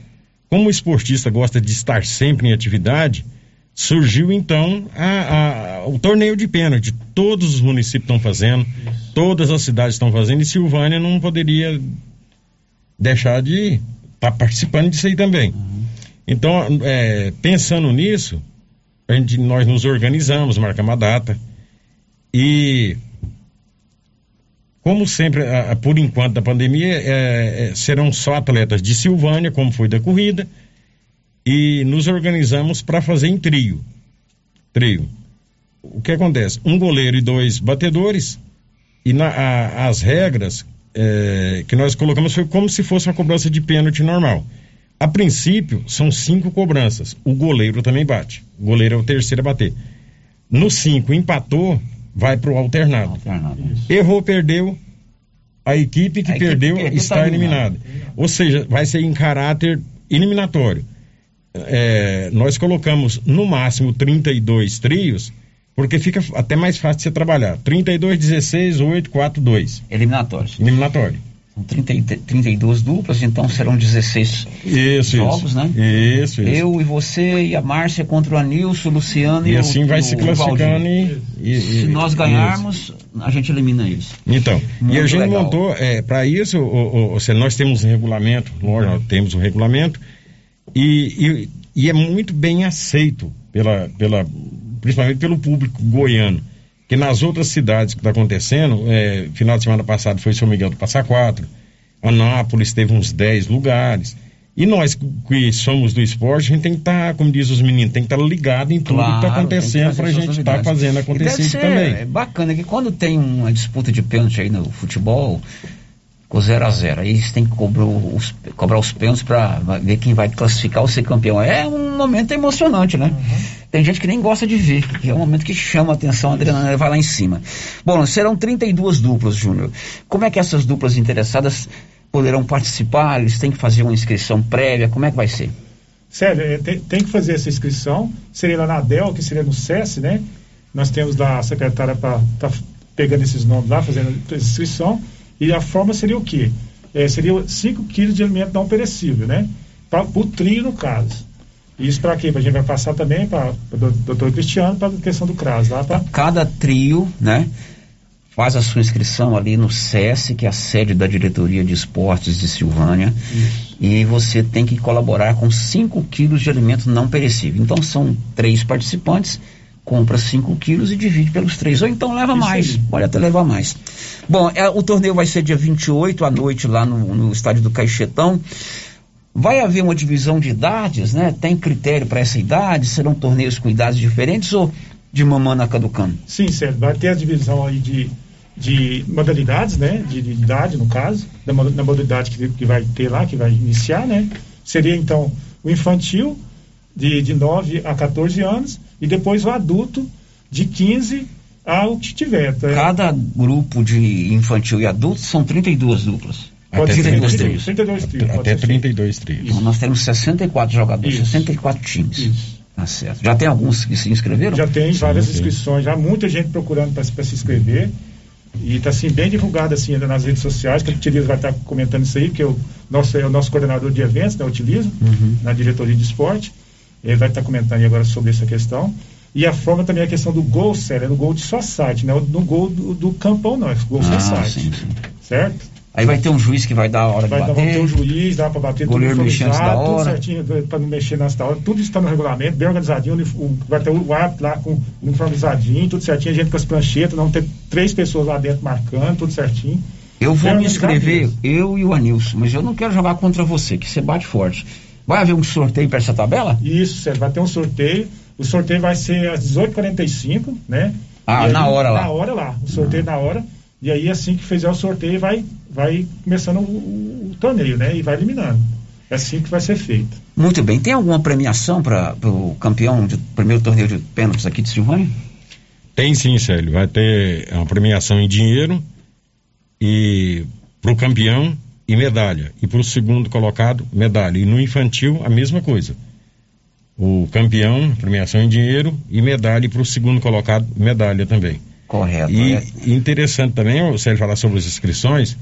Como o esportista gosta de estar sempre em atividade, surgiu então a- a- o torneio de pênalti. Todos os municípios estão fazendo, todas as cidades estão fazendo, e Silvânia não poderia deixar de estar participando disso aí também. Então, é, pensando nisso, a gente, nós nos organizamos, marcamos a data e como sempre, a- a- por enquanto da pandemia, é, é, serão só atletas de Silvânia, como foi da corrida, e nos organizamos para fazer em trio. Trio. O que acontece? Um goleiro e dois batedores, e na- a- as regras é, que nós colocamos foi como se fosse uma cobrança de pênalti normal. A princípio, são cinco cobranças. O goleiro também bate. O goleiro é o terceiro a bater. No cinco, empatou, vai pro alternado. Errou, perdeu. A equipe que A equipe perdeu perdeu, está tá eliminada. Ou seja, vai ser em caráter eliminatório. É, nós colocamos no máximo 32 trios, porque fica até mais fácil de você trabalhar. 32, 16, 8, 4, 2. Eliminatórios. Eliminatório. São 30, e- 32 duplas, então serão 16 Isso, jogos, isso. né? Isso, isso. Eu e você e a Márcia contra o Anilson, o Luciano e, E o- assim vai o se classificando e, e- Se e- nós ganharmos, a gente elimina eles. Então, e Muito a gente legal. montou, é, para isso, o, o, nós temos um regulamento, nós temos um regulamento, e, e, e é muito bem aceito, pela, pela, principalmente pelo público goiano. Que nas outras cidades que está acontecendo, é, final de semana passado foi São Miguel do Passa Quatro, Anápolis teve uns 10 lugares. E nós que somos do esporte, a gente tem que estar, como diz os meninos, tem que estar ligado em tudo que está Claro, que acontecendo trazer para a gente estar novidades. fazendo acontecer ser também. É bacana que quando tem uma disputa de pênalti aí no futebol, com 0 a 0 aí eles têm que cobrar os, cobrar os pênaltis para ver quem vai classificar ou ser campeão. É um momento emocionante, né? Tem gente que nem gosta de ver, que é um momento que chama a atenção, a adrenalina vai lá em cima. Bom, serão 32 duplas, Júnior. Como é que essas duplas interessadas poderão participar? Eles têm que fazer uma inscrição prévia? Como é que vai ser? Sério, é, tem, tem que fazer essa inscrição. Seria lá na DEL, que seria no SES, né? Nós temos lá a secretária para tá pegando esses nomes lá, fazendo essa inscrição. E a forma seria o quê? É, seria 5 quilos de alimento não perecível, né? Para o trio, no caso. Isso para quê? A gente vai passar também para o doutor Cristiano, para a questão do CRAS, lá para Cada trio, né? Faz a sua inscrição ali no SESC, que é a sede da Diretoria de Esportes de Silvânia. E você tem que colaborar com 5 quilos de alimento não perecível. Então são três participantes, compra 5 quilos e divide pelos três. Ou então leva Isso mais, aí. pode até levar mais. Bom, é, o torneio vai ser dia 28 à noite lá no, no estádio do Caixetão. Vai haver uma divisão de idades, né? Tem critério para essa idade? Serão torneios com idades diferentes ou de mamana caducando? Sim, certo. Vai ter a divisão aí de, de modalidades, né? De, de idade, no caso, da, da modalidade que, que vai ter lá, que vai iniciar, né? Seria então o infantil, de, de 9 a 14 anos, e depois o adulto, de 15 ao que tiver. tá? Cada grupo de infantil e adulto são 32 duplas. Pode Até ser 32 32 trios. 32 trios, pode Até ser. 32 trios. Então nós temos 64 jogadores, Isso. 64 times. Tá certo. Já tem alguns que se inscreveram? Já tem várias sim. inscrições, já muita gente procurando para se inscrever. E está assim, bem divulgado assim, ainda nas redes sociais, que o Utiliza vai estar comentando isso aí, porque o nosso, é o nosso coordenador de eventos, né, Utiliza, Uhum. na diretoria de esporte. Ele vai estar comentando aí agora sobre essa questão. E a forma também é a questão do gol, sério, é no gol de só site, não é no gol do, do campão, não, é gol só Ah, site. sim, sim. Certo? Aí vai ter um juiz que vai dar a hora Vai de dar, vamos ter bater. o juiz, dá para bater Goleiro tudo antes da organizado, tudo hora. certinho, para não mexer nessa hora. Tudo está no regulamento, bem organizadinho. o- vai ter o árbitro lá com uniformizadinho, tudo certinho, a gente com as pranchetas, não ter três pessoas lá dentro marcando, tudo certinho. Eu vou me organizado inscrever, eu e o Anilson, mas eu não quero jogar contra você, que você bate forte. Vai haver um sorteio para essa tabela? Isso, Sérgio, vai ter um sorteio. O sorteio vai ser às 18h45, né? Ah, aí, na hora lá. Na hora lá, o sorteio na hora. E aí, assim que fizer o sorteio, vai, vai começando o, o- o torneio, né? E vai eliminando. É assim que vai ser feito. Muito bem. Tem alguma premiação para o campeão do primeiro torneio de pênaltis aqui de Silvânia? Tem sim, Célio. Vai ter uma premiação em dinheiro e para o campeão e medalha. E para o segundo colocado, medalha. E no infantil, a mesma coisa. O campeão, premiação em dinheiro e medalha. E para o segundo colocado, medalha também. Correto. E é. interessante também, o Sérgio falar sobre as inscrições.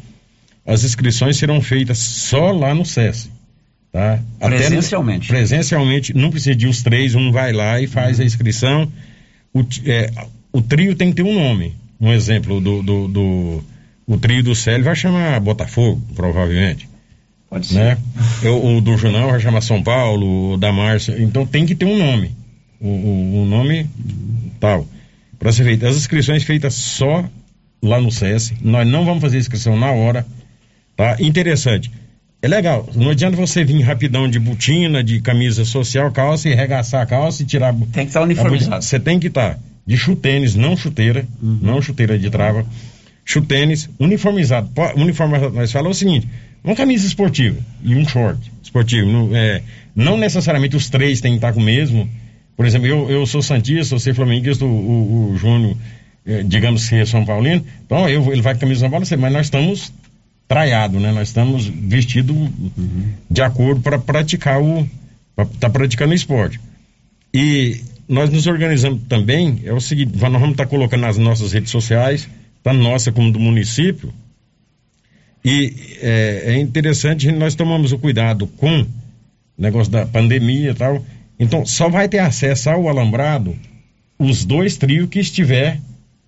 As inscrições serão feitas só lá no SESI. Tá? No- Presencialmente. presencialmente, não precisa de os três, um vai lá e faz a inscrição. O, é, o trio tem que ter um nome. Um exemplo do, do, do- o trio do Célio vai chamar Botafogo, provavelmente. Pode ser. Né? Eu, o do Junão vai chamar São Paulo, o da Márcia. Então tem que ter um nome. O, o, o nome tal. Para ser feito. As inscrições feitas só lá no SES. Nós não vamos fazer inscrição na hora. Tá? Interessante. É legal. Não adianta você vir rapidão de botina, de camisa social, calça e regaçar a calça e tirar. Tem que estar uniformizado. Você tem que estar de chutênis, não chuteira, não chuteira de trava. Chutênis, uniformizado. Uniformizado, nós falamos o seguinte: uma camisa esportiva e um short esportivo. Não, é, não necessariamente os três têm que estar com o mesmo. Por exemplo, eu, eu sou Santista, você flamenguista, o, o, o Júnior, eh, digamos que é São Paulino. Então, eu, ele vai com camisa São Paulo, mas nós estamos traiado, né? Nós estamos vestidos de acordo para praticar o para tá praticando o esporte. E nós nos organizamos também, é o seguinte, nós vamos estar colocando nas nossas redes sociais, tanto nossa como do município, E é, é interessante, nós tomamos o cuidado com o negócio da pandemia e tal. Então, só vai ter acesso ao alambrado os dois trios que estiver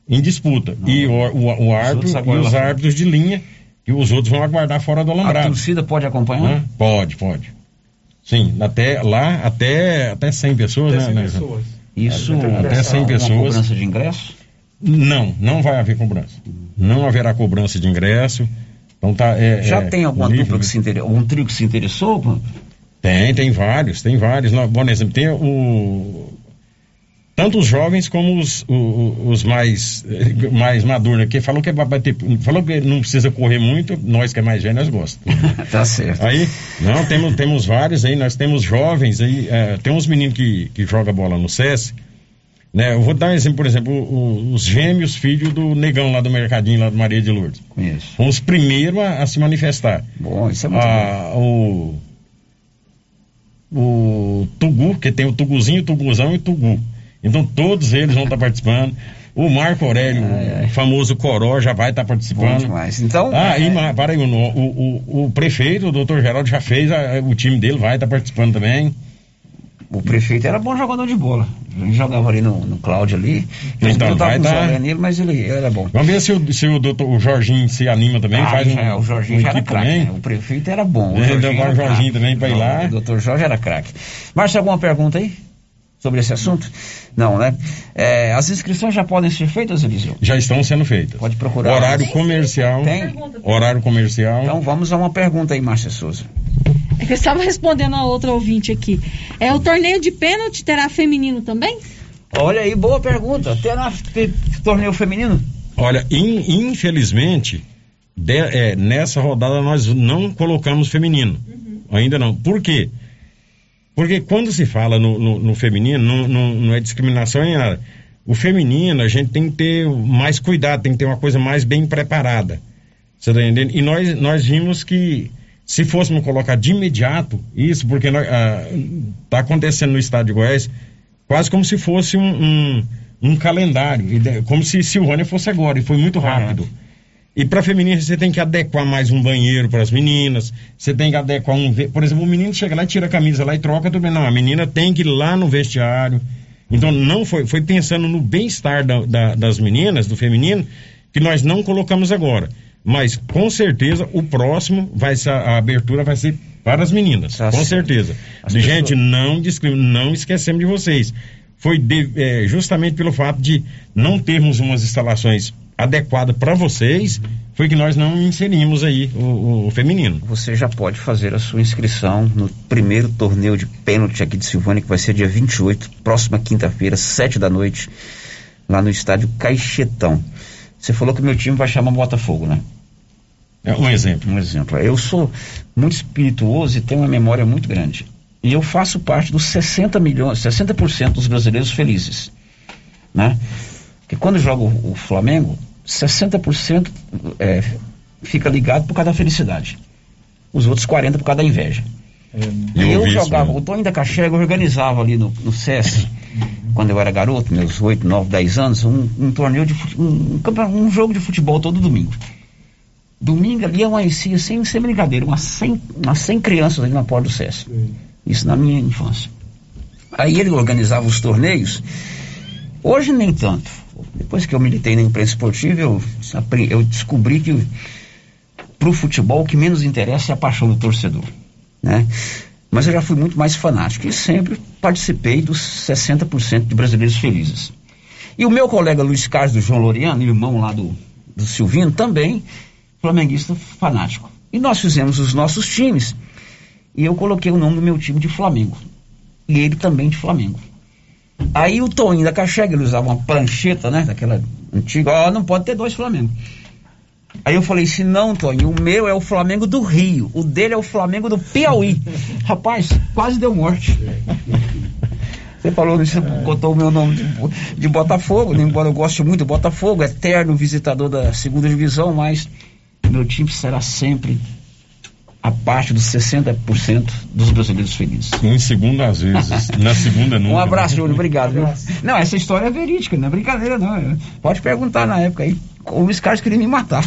em disputa. Não. E o, o, o árbitro e os árbitros de linha, e os outros vão aguardar fora do alambrado. A torcida pode acompanhar? Pode, pode. Sim, até lá, até, até 100 pessoas, até 100 né? pessoas. Isso, até 100 pessoas. cobrança de ingresso? Não, não vai haver cobrança. Não haverá cobrança de ingresso. Então tá, é, Já é, tem alguma dupla que se interessou, algum trio que se interessou? Tem, tem vários, tem vários. Bom exemplo, tem o. Tanto os jovens como os, os, os mais, mais maduros, né? que falou que vai bater, falou que não precisa correr muito, nós que é mais velho, nós gostamos. <laughs> tá certo. Aí, não, temos, temos vários aí, nós temos jovens aí, é, tem uns meninos que, que jogam bola no SESC, né? Eu vou dar um exemplo, por exemplo, o, os gêmeos filhos do negão lá do Mercadinho, lá do Maria de Lourdes. Conheço. Foram os primeiros a, a se manifestar. Bom, isso é muito ah, bom. O, o Tugu, que tem o Tuguzinho, o Tuguzão e o Tugu. Então todos eles vão estar participando. O Marco Aurélio, o famoso Coró, já vai estar participando. Bom demais. Então. Ah, é... e, para aí, o, o, o, prefeito, o doutor Geraldo, já fez, a, o time dele vai estar participando também. O prefeito era bom jogador de bola. Gente jogava ali no, no Cláudio ali. Então, vai dar... nele, mas ele, ele, era bom. Vamos ver se o, se o, doutor, o Jorginho se anima também. Ah, faz um, o Jorginho um já era craque. Né? O prefeito era bom. O é, Jorginho, então, o Jorginho também para ir lá. O doutor Jorge era craque. Márcio, alguma pergunta aí? Sobre esse assunto? Não, né? É, as inscrições já podem ser feitas, Eliseu? Já estão sendo feitas. Pode procurar. Horário comercial. Tem? Horário comercial. Então vamos a uma pergunta aí, Márcia Souza. Eu estava respondendo a outra ouvinte aqui. É o torneio de pênalti terá feminino também? Olha aí, boa pergunta. Terá torneio feminino? Olha, in, infelizmente, de, é, nessa rodada nós não colocamos feminino. Uhum. Ainda não. Por quê? Porque quando se fala no, no, no feminino, não, não, não, é discriminação em nada. O feminino, a gente tem que ter mais cuidado, tem que ter uma coisa mais bem preparada. Você tá entendendo? E nós, nós vimos que se fôssemos colocar de imediato isso, porque está ah, acontecendo no estado de Goiás, quase como se fosse um, um, um calendário, como se Silvânia fosse agora, e foi muito rápido. E para feminino você tem que adequar mais um banheiro para as meninas, você tem que adequar um. Por exemplo, o menino chega lá e tira a camisa lá e troca tudo bem. Não, a menina tem que ir lá no vestiário. Então não foi, foi pensando no bem-estar da, da, das meninas, do feminino, que nós não colocamos agora. Mas com certeza o próximo vai ser, a abertura vai ser para as meninas, tá com certeza. As Gente, pessoas... não, não esquecemos de vocês. Foi de, é, justamente pelo fato de não termos umas instalações adequadas para vocês, foi que nós não inserimos aí o, o, feminino. Você já pode fazer a sua inscrição no primeiro torneio de pênalti aqui de Silvânia, que vai ser dia 28, próxima quinta-feira, sete da noite, lá no estádio Caixetão. Você falou que meu time vai chamar Botafogo, né? É um exemplo. Um exemplo. Eu sou muito espirituoso e tenho uma memória muito grande. E eu faço parte dos 60 milhões, 60% dos brasileiros felizes. Né? Porque quando joga o, o Flamengo, 60% é, fica ligado por causa da felicidade. Os outros 40% por causa da inveja. É, e eu jogava, o Tony da Cachega organizava ali no, no SESC quando eu era garoto, meus 8, 9, 10 anos, um, um torneio de um, um, um, jogo de futebol todo domingo. Domingo ali eu amanhecia sem, sem brincadeira, umas 100, umas 100 crianças ali na porta do SESC. Isso na minha infância. Aí ele organizava os torneios. Hoje nem tanto. Depois que eu militei na imprensa esportiva, eu, eu descobri que para o futebol o que menos interessa é a paixão do torcedor. Né? Mas eu já fui muito mais fanático e sempre participei dos 60% de brasileiros felizes. E o meu colega Luiz Carlos do João Loriano, irmão lá do, do Silvino, também flamenguista fanático. E nós fizemos os nossos times. E eu coloquei o nome do meu time de Flamengo. E ele também de Flamengo. Aí o Toninho da Cachega, ele usava uma prancheta, né? Daquela antiga, ó, não pode ter dois Flamengo. Aí eu falei, se não, Tony, o meu é o Flamengo do Rio, o dele é o Flamengo do Piauí. <laughs> Rapaz, quase deu morte. Você falou, você botou o meu nome de, de, Botafogo, embora eu goste muito do Botafogo, eterno visitador da segunda divisão, mas meu time será sempre a parte dos 60% dos brasileiros felizes. Em segunda, às vezes. Na segunda, não. <laughs> Um abraço, Júlio. Obrigado. Um abraço. Não, essa história é verídica, não é brincadeira, não. Pode perguntar na época aí. O Luiz Carlos queria me matar.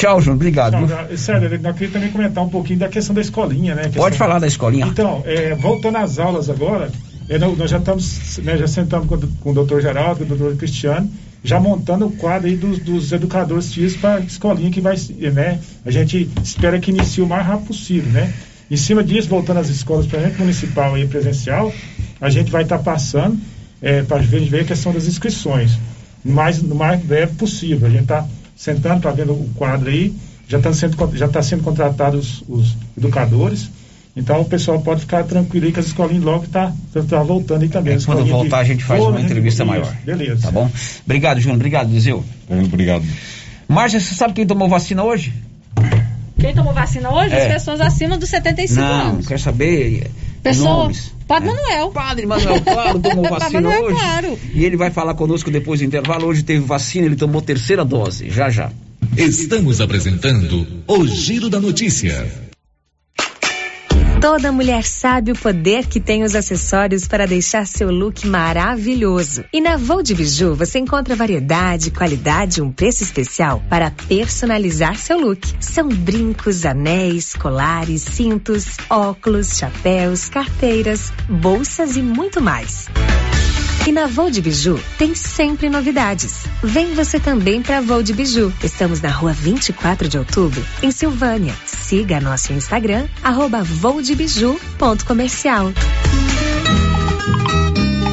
Tchau, João. Obrigado. Não, sério, eu queria também comentar um pouquinho da questão da escolinha, né? Pode falar da escolinha. Então, é, voltando às aulas agora, é, nó- nós já estamos, né, já sentamos com, com o doutor Geraldo, com o doutor Cristiano, já montando o quadro aí dos, dos educadores físicos para a escolinha que vai, né? A gente espera que inicie o mais rápido possível, né? Em cima disso, voltando às escolas, por exemplo, municipal e presencial, a gente vai estar passando para ver, ver a questão das inscrições, mais, no mais breve possível. A gente está sentando para ver o quadro aí, já está sendo, já tá sendo contratados os, os educadores, então o pessoal pode ficar tranquilo aí que as escolinhas logo está tá voltando aí também. É, Quando voltar, a gente faz uma né, entrevista isso, maior. Beleza. Tá bom? Obrigado, Júnior. Obrigado, Liseu. Obrigado. Márcia, você sabe quem tomou vacina hoje? Quem tomou vacina hoje? É. As pessoas acima dos 75 Não, anos. quer saber Pessoa. nomes? Padre Manuel. Padre Manuel, claro, <laughs> tomou vacina Manuel, hoje. claro. E ele vai falar conosco depois do intervalo. Hoje teve vacina, ele tomou terceira dose. Já, já. Estamos apresentando o Giro da Notícia. Toda mulher sabe o poder que tem os acessórios para deixar seu look maravilhoso. E na Vou de Biju você encontra variedade, qualidade e um preço especial para personalizar seu look. São brincos, anéis, colares, cintos, óculos, chapéus, carteiras, bolsas e muito mais. E na Vou de Biju tem sempre novidades. Vem você também para Vou de Biju. Estamos na rua 24 de outubro, em Silvânia. Siga nosso Instagram, arroba voudebiju.comercial.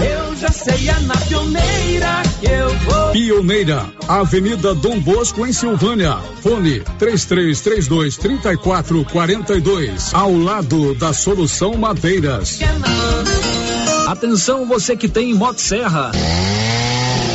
Eu já sei, é na pioneira que eu vou. Pioneira, Avenida Dom Bosco, em Silvânia. Fone 3332 3442. Ao lado da Solução Madeiras. Atenção você que tem Motosserra.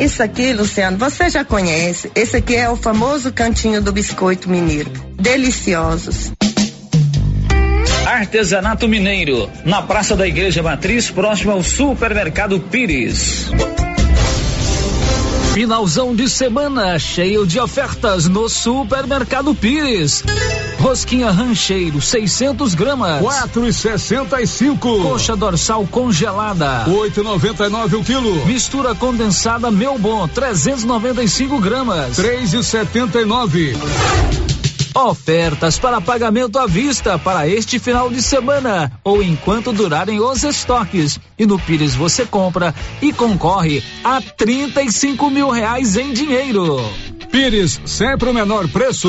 Isso aqui, Luciano, você já conhece. Esse aqui é o famoso cantinho do biscoito mineiro. Deliciosos. Artesanato Mineiro, na Praça da Igreja Matriz, próximo ao Supermercado Pires. Finalzão de semana, cheio de ofertas no Supermercado Pires. Rosquinha rancheiro, 600 gramas. Quatro e sessenta e cinco. Coxa dorsal congelada. Oito e noventa e nove o quilo. Mistura condensada Meu Bom, 395 gramas. Três e setenta e nove. Ofertas para pagamento à vista para este final de semana ou enquanto durarem os estoques. E no Pires você compra e concorre a 35 mil reais em dinheiro. Pires, sempre o menor preço.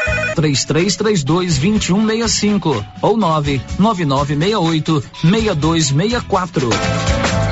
3332 2165 ou 99968 6264.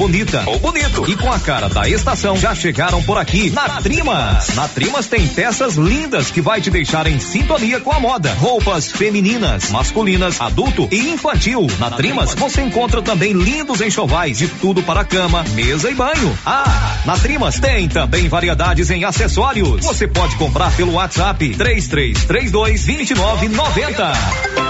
bonita ou bonito e com a cara da estação já chegaram por aqui na Trimas. Na Trimas tem peças lindas que vai te deixar em sintonia com a moda. Roupas femininas, masculinas, adulto e infantil. Na Trimas você encontra também lindos enxovais de tudo para cama, mesa e banho. Ah, na Trimas tem também variedades em acessórios. Você pode comprar pelo WhatsApp 3332 2990.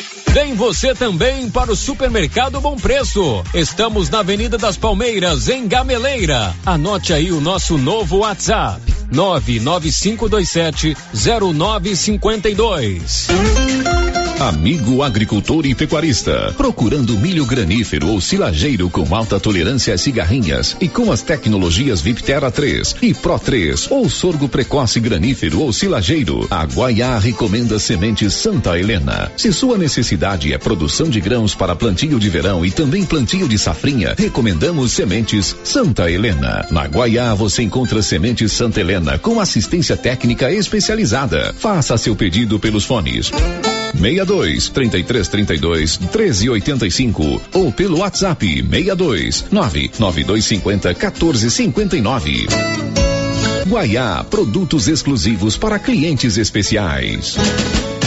Vem você também para o Supermercado Bom Preço. Estamos na Avenida das Palmeiras, em Gameleira. Anote aí o nosso novo WhatsApp: 99527 0952. Amigo agricultor e pecuarista, procurando milho granífero ou silageiro com alta tolerância às cigarrinhas e com as tecnologias Viptera 3 e Pro 3 ou sorgo precoce granífero ou silageiro, a Guaiá recomenda sementes Santa Helena. Se sua necessidade é produção de grãos para plantio de verão e também plantio de safrinha, recomendamos sementes Santa Helena. Na Guaiá você encontra sementes Santa Helena com assistência técnica especializada. Faça seu pedido pelos fones 62 33 32 13 85 ou pelo WhatsApp 62 99250 14 59. Guaiá, produtos exclusivos para clientes especiais.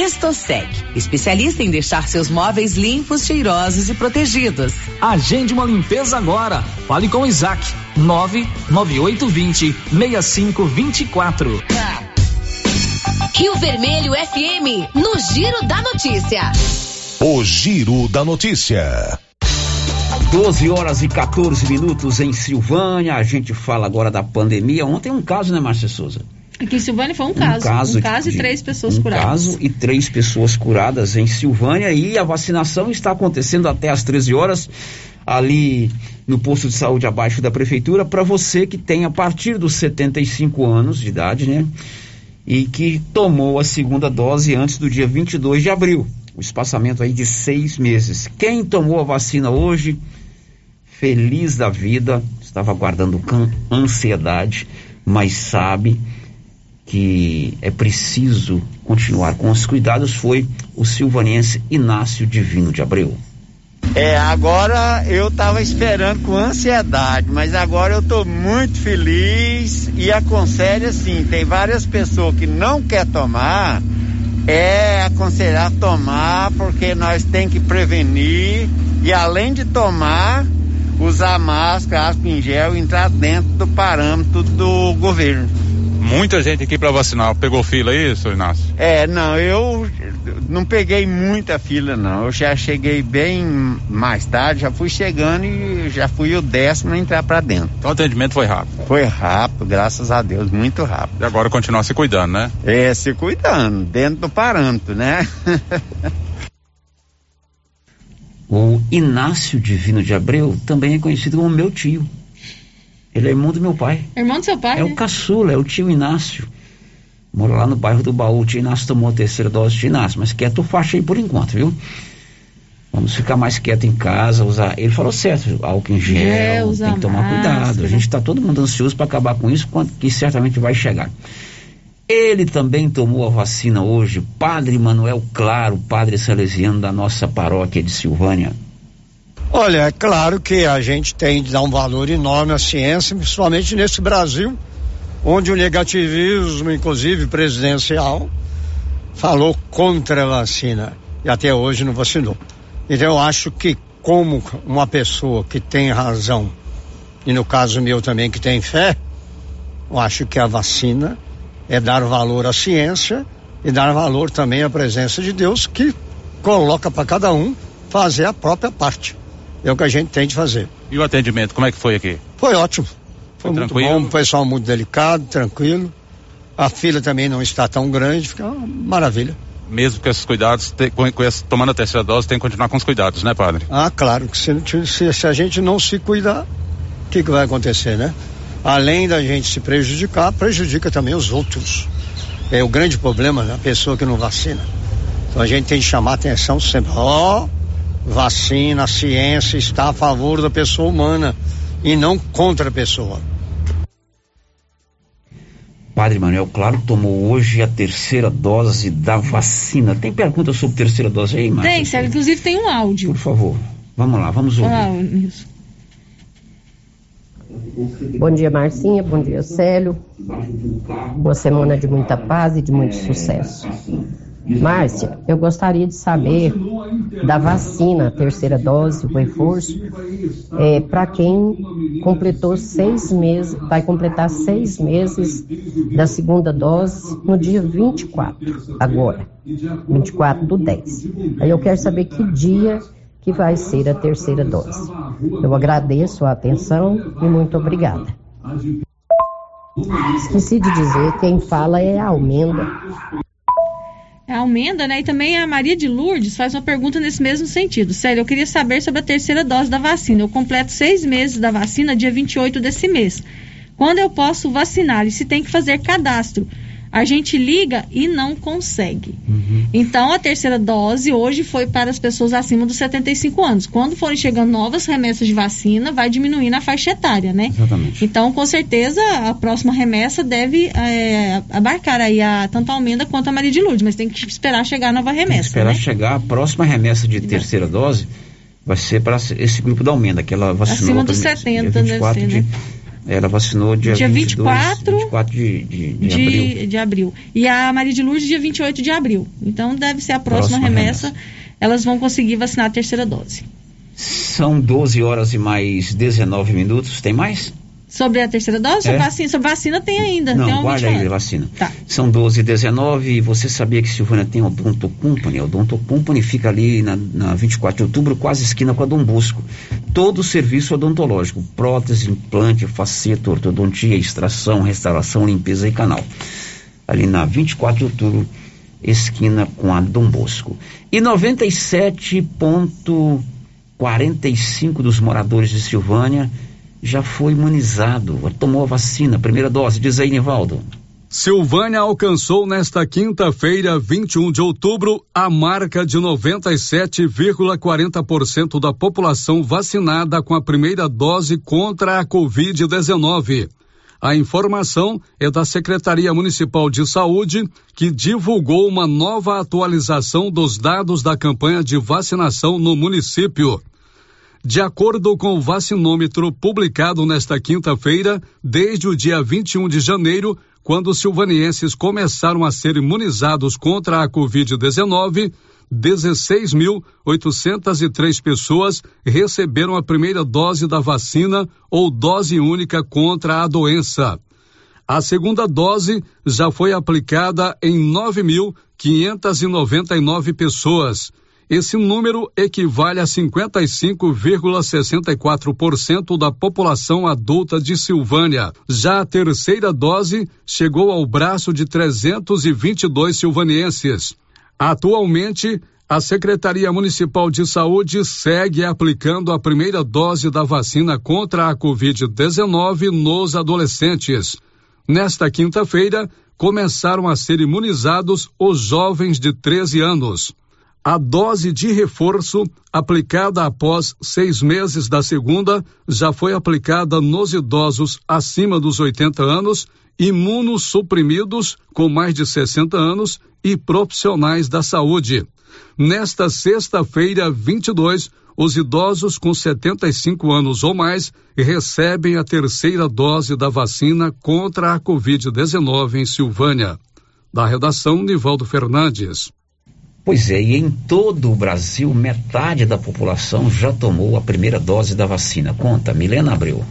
Estosec, especialista em deixar seus móveis limpos, cheirosos e protegidos. Agende uma limpeza agora. Fale com o Isaac. 99820 6524. Rio Vermelho FM, no Giro da Notícia. O Giro da Notícia. 12 horas e 14 minutos em Silvânia. A gente fala agora da pandemia. Ontem um caso, né, Márcia Souza? Aqui em Silvânia foi um caso. Um caso, um caso de, e três pessoas um curadas. caso e três pessoas curadas em Silvânia e a vacinação está acontecendo até às 13 horas ali no posto de saúde abaixo da prefeitura para você que tem a partir dos 75 anos de idade, né? E que tomou a segunda dose antes do dia 22 de abril. O espaçamento aí de seis meses. Quem tomou a vacina hoje, feliz da vida, estava aguardando com ansiedade, mas sabe que é preciso continuar com os cuidados foi o silvanense Inácio Divino de Abreu. É, agora eu estava esperando com ansiedade, mas agora eu estou muito feliz e aconselho assim, tem várias pessoas que não quer tomar, é aconselhar tomar porque nós tem que prevenir e além de tomar, usar máscara, álcool em gel entrar dentro do parâmetro do governo. Muita gente aqui para vacinar. Pegou fila aí, senhor Inácio? É, não, eu não peguei muita fila, não. Eu já cheguei bem mais tarde, já fui chegando e já fui o décimo a entrar para dentro. Então o atendimento foi rápido? Foi rápido, graças a Deus, muito rápido. E agora continuar se cuidando, né? É, se cuidando, dentro do parâmetro, né? <laughs> o Inácio Divino de Abreu também é conhecido como meu tio. Ele é irmão do meu pai. Irmão do seu pai? É né? o caçula, é o tio Inácio. Mora lá no bairro do Baú. O tio Inácio tomou a terceira dose de Inácio, mas quieto faixa aí por enquanto, viu? Vamos ficar mais quieto em casa, usar. Ele falou certo, álcool em gel, É, usar tem que tomar máscara. cuidado. A gente está todo mundo ansioso para acabar com isso, que certamente vai chegar. Ele também tomou a vacina hoje, Padre Manuel Claro, padre salesiano da nossa paróquia de Silvânia. Olha, é claro que a gente tem de dar um valor enorme à ciência, principalmente nesse Brasil, onde o negativismo, inclusive presidencial, falou contra a vacina e até hoje não vacinou. Então eu acho que como uma pessoa que tem razão, e no caso meu também que tem fé, eu acho que a vacina é dar valor à ciência e dar valor também à presença de Deus que coloca para cada um fazer a própria parte. É o que a gente tem de fazer. E o atendimento, como é que foi aqui? Foi ótimo. Foi, Foi muito tranquilo? bom, o pessoal muito delicado, tranquilo. A fila também não está tão grande, fica uma maravilha. Mesmo com esses cuidados, te- com, com esse- tomando a terceira dose, tem que continuar com os cuidados, né, padre? Ah, claro, que se, se- se a gente não se cuidar, o que, que vai acontecer, né? Além da gente se prejudicar, prejudica também os outros. É o grande problema da pessoa que não vacina. Então a gente tem que chamar atenção sempre. Ó, vacina, a ciência está a favor da pessoa humana e não contra a pessoa. Padre Manuel Claro tomou hoje a terceira dose da vacina. Tem pergunta sobre terceira dose aí, Márcia? Tem, Célio, inclusive tem um áudio. Por favor, vamos lá, vamos ouvir. Nilson. Bom dia, Marcinha. Bom dia, Célio. Uma semana de muita paz e de muito sucesso. Márcia, eu gostaria de saber da vacina, terceira dose, o reforço, é, para quem completou seis meses, vai completar seis meses da segunda dose no dia 24, agora, 24 do 10. Aí eu quero saber que dia que vai ser a terceira dose. Eu agradeço a atenção e muito obrigada. Esqueci de dizer, quem fala é a Almenda. Almenda, né? E também a Maria de Lourdes faz uma pergunta nesse mesmo sentido. Sério, eu queria saber sobre a terceira dose da vacina. Eu completo seis meses da vacina dia 28 desse mês. Quando eu posso vacinar e se tem que fazer cadastro? A gente liga e não consegue. Uhum. Então, a terceira dose hoje foi para as pessoas acima dos 75 anos. Quando forem chegando novas remessas de vacina, vai diminuir na faixa etária, né? Exatamente. Então, com certeza, a próxima remessa deve é, abarcar aí a, tanto a Almenda quanto a Maria de Lourdes, mas tem que esperar chegar a nova Tem que remessa, esperar né? chegar a próxima remessa de terceira dose vai ser para esse grupo da Almenda, que ela vacinou. Acima dos primeiro- 70 dia deve 24 ser, de, né? Ela vacinou dia, Dia 22, 24 24 de, de, de abril. de, de abril. E a Maria de Lourdes, dia 28 de abril. Então, deve ser a próxima, Próxima remessa. Elas vão conseguir vacinar a terceira dose. São 12 horas e mais 19 minutos. Tem mais? Sobre a terceira dose? É. Sobre vacina, sobre vacina tem ainda. tem Não, um guarda aí a vacina. Tá. São 12 e 19 e você sabia que Silvânia tem Odonto Company? Odonto Company fica ali na, na 24 de outubro, quase esquina com a Dom Bosco. Todo o serviço odontológico, prótese, implante, faceta, ortodontia, extração, restauração, limpeza e canal. Ali na 24 de outubro, esquina com a Dom Bosco. E 97,45 dos moradores de Silvânia já foi imunizado, tomou a vacina, primeira dose. Diz aí, Nivaldo. Silvânia alcançou nesta quinta-feira, 21 de outubro, a marca de 97,40% da população vacinada com a primeira dose contra a Covid-19. A informação é da Secretaria Municipal de Saúde, que divulgou uma nova atualização dos dados da campanha de vacinação no município. De acordo com o vacinômetro publicado nesta quinta-feira, desde o dia 21 de janeiro, quando os silvanienses começaram a ser imunizados contra a Covid-19, 16.803 pessoas receberam a primeira dose da vacina ou dose única contra a doença. A segunda dose já foi aplicada em 9.599 pessoas. Esse número equivale a 55,64% da população adulta de Silvânia. Já a terceira dose chegou ao braço de 322 silvanienses. Atualmente, a Secretaria Municipal de Saúde segue aplicando a primeira dose da vacina contra a Covid-19 nos adolescentes. Nesta quinta-feira, começaram a ser imunizados os jovens de 13 anos. A dose de reforço, aplicada após seis meses da segunda, já foi aplicada nos idosos acima dos 80 anos, imunossuprimidos com mais de 60 anos e profissionais da saúde. Nesta sexta-feira, 22, os idosos com 75 anos ou mais recebem a terceira dose da vacina contra a Covid-19 em Silvânia. Da redação, Nivaldo Fernandes. Pois é, e em todo o Brasil, metade da população já tomou a primeira dose da vacina. Conta, Milena Abreu.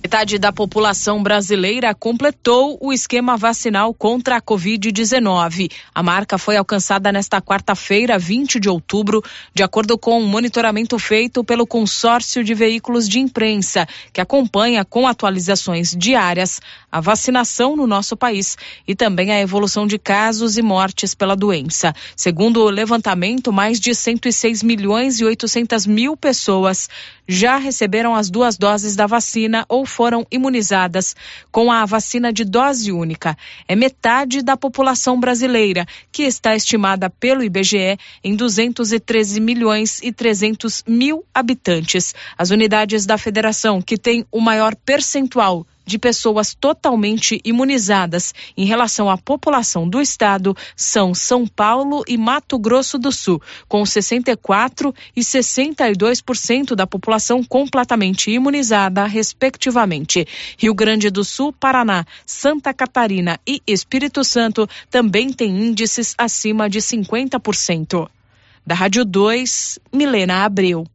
Metade da população brasileira completou o esquema vacinal contra a Covid-19. A marca foi alcançada nesta quarta-feira, 20 de outubro, de acordo com um monitoramento feito pelo consórcio de veículos de imprensa, que acompanha com atualizações diárias a vacinação no nosso país e também a evolução de casos e mortes pela doença. Segundo o levantamento, mais de 106 milhões e 800 mil pessoas já receberam as duas doses da vacina ou foram imunizadas com a vacina de dose única. É metade da população brasileira, que está estimada pelo IBGE em 213 milhões e 300 mil habitantes. As unidades da federação que têm o maior percentual de pessoas totalmente imunizadas em relação à população do estado são São Paulo e Mato Grosso do Sul, com 64 e 62% da população completamente imunizada, respectivamente. Rio Grande do Sul, Paraná, Santa Catarina e Espírito Santo também têm índices acima de 50%. Da Rádio 2, Milena Abreu.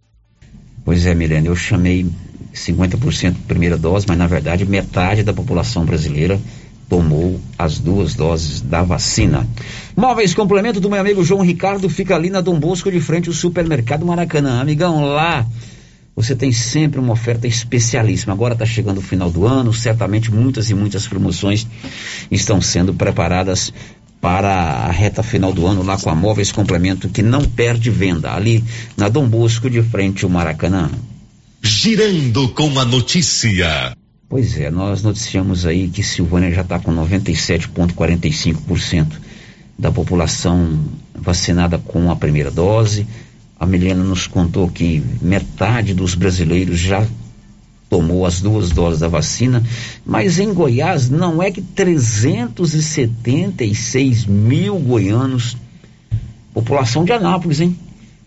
Pois é, Milena, eu chamei 50% primeira dose, mas na verdade metade da população brasileira tomou as duas doses da vacina. Móveis complemento do meu amigo João Ricardo fica ali na Dom Bosco de frente ao supermercado Maracanã. Amigão, lá você tem sempre uma oferta especialíssima. Agora está chegando o final do ano, certamente muitas e muitas promoções estão sendo preparadas para a reta final do ano lá com a Móveis Complemento que não perde venda ali na Dom Bosco de frente ao Maracanã. Girando com a notícia. Pois é, nós noticiamos aí que Silvânia já está com 97,45% da população vacinada com a primeira dose. A Milena nos contou que metade dos brasileiros já tomou as duas doses da vacina, mas em Goiás não é que 376 mil goianos, população de Anápolis, hein?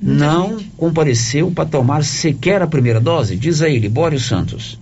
Não compareceu para tomar sequer a primeira dose? Diz aí, Libório Santos.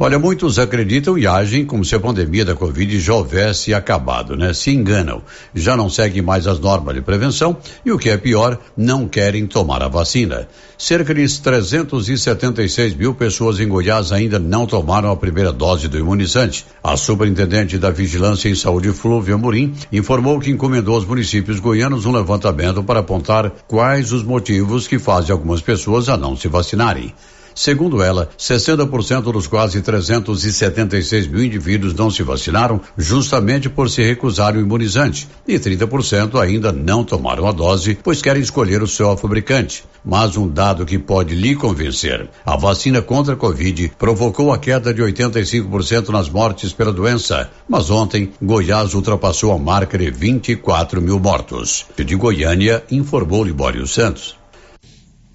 Olha, muitos acreditam e agem como se a pandemia da Covid já houvesse acabado, né? Se enganam. Já não seguem mais as normas de prevenção e, o que é pior, não querem tomar a vacina. Cerca de 376 mil pessoas em Goiás ainda não tomaram a primeira dose do imunizante. A superintendente da Vigilância em Saúde, Flúvia Murim, informou que encomendou aos municípios goianos um levantamento para apontar quais os motivos que fazem algumas pessoas a não se vacinarem. Segundo ela, 60% dos quase 376 mil indivíduos não se vacinaram justamente por se recusarem o imunizante e 30% ainda não tomaram a dose, pois querem escolher o seu fabricante. Mas um dado que pode lhe convencer: a vacina contra a Covid provocou a queda de 85% nas mortes pela doença. Mas ontem, Goiás ultrapassou a marca de 24 mil mortos. De Goiânia, informou Libório Santos.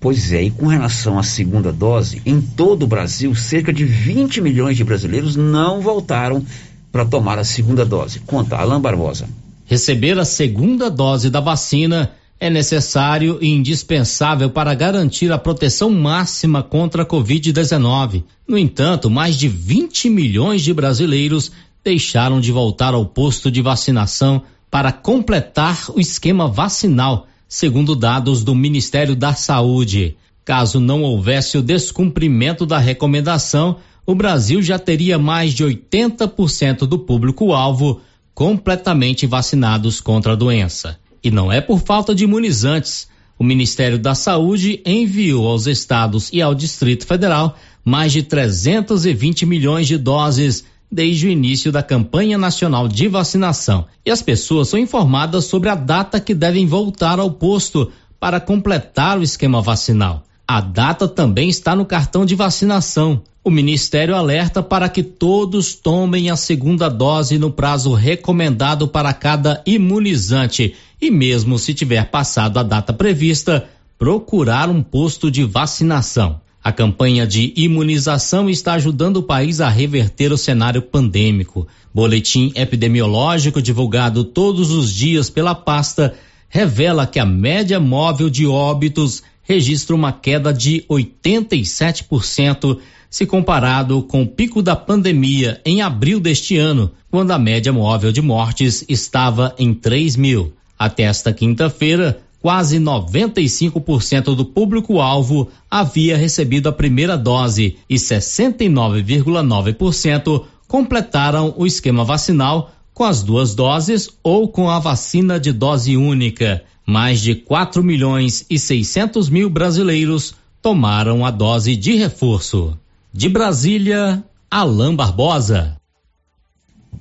Pois é, e com relação à segunda dose, em todo o Brasil, cerca de 20 milhões de brasileiros não voltaram para tomar a segunda dose. Conta, Alain Barbosa. Receber a segunda dose da vacina é necessário e indispensável para garantir a proteção máxima contra a Covid-19. No entanto, mais de 20 milhões de brasileiros deixaram de voltar ao posto de vacinação para completar o esquema vacinal segundo dados do Ministério da Saúde. Caso não houvesse o descumprimento da recomendação, o Brasil já teria mais de 80% do público-alvo completamente vacinados contra a doença. E não é por falta de imunizantes. O Ministério da Saúde enviou aos estados e ao Distrito Federal mais de 320 milhões de doses desde o início da campanha nacional de vacinação. E as pessoas são informadas sobre a data que devem voltar ao posto para completar o esquema vacinal. A data também está no cartão de vacinação. O Ministério alerta para que todos tomem a segunda dose no prazo recomendado para cada imunizante e, mesmo se tiver passado a data prevista, procurar um posto de vacinação. A campanha de imunização está ajudando o país a reverter o cenário pandêmico. Boletim epidemiológico divulgado todos os dias pela pasta revela que a média móvel de óbitos registra uma queda de 87% se comparado com o pico da pandemia em abril deste ano, quando a média móvel de mortes estava em 3 mil. Até esta quinta-feira, quase 95% do público-alvo havia recebido a primeira dose e 69,9% completaram o esquema vacinal com as duas doses ou com a vacina de dose única. Mais de 4 milhões e 600 mil brasileiros tomaram a dose de reforço. De Brasília, Alain Barbosa.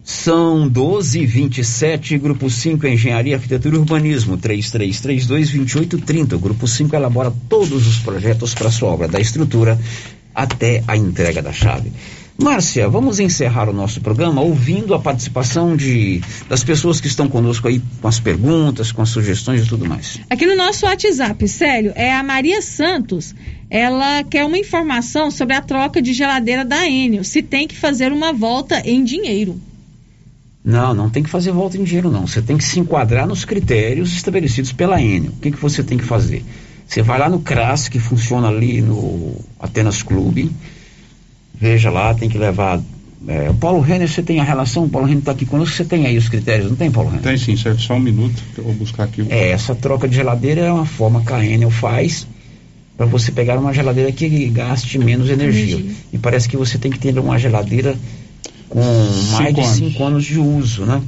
São 12 e 27 Grupo 5 Engenharia, Arquitetura e Urbanismo, 3332-2830. O Grupo 5 elabora todos os projetos para sua obra, da estrutura até a entrega da chave. Márcia, vamos encerrar o nosso programa ouvindo a participação de, das pessoas que estão conosco aí com as perguntas, com as sugestões e tudo mais. Aqui no nosso WhatsApp, sério, é a Maria Santos. Ela quer uma informação sobre a troca de geladeira da Enel, se tem que fazer uma volta em dinheiro. Não, não tem que fazer volta em dinheiro, não. Você tem que se enquadrar nos critérios estabelecidos pela Enel. O que, que você tem que fazer? Você vai lá no CRAS, que funciona ali no Atenas Clube. Veja lá, tem que levar. É, o Paulo Renner, você tem a relação? O Paulo Renner está aqui conosco, você tem aí os critérios, não tem, Paulo Renner? Tem sim, serve só um minuto, que eu vou buscar aqui. É, essa troca de geladeira é uma forma que a Enel faz para você pegar uma geladeira que gaste menos energia. energia. E parece que você tem que ter uma geladeira com mais cinco de anos. cinco anos de uso, né?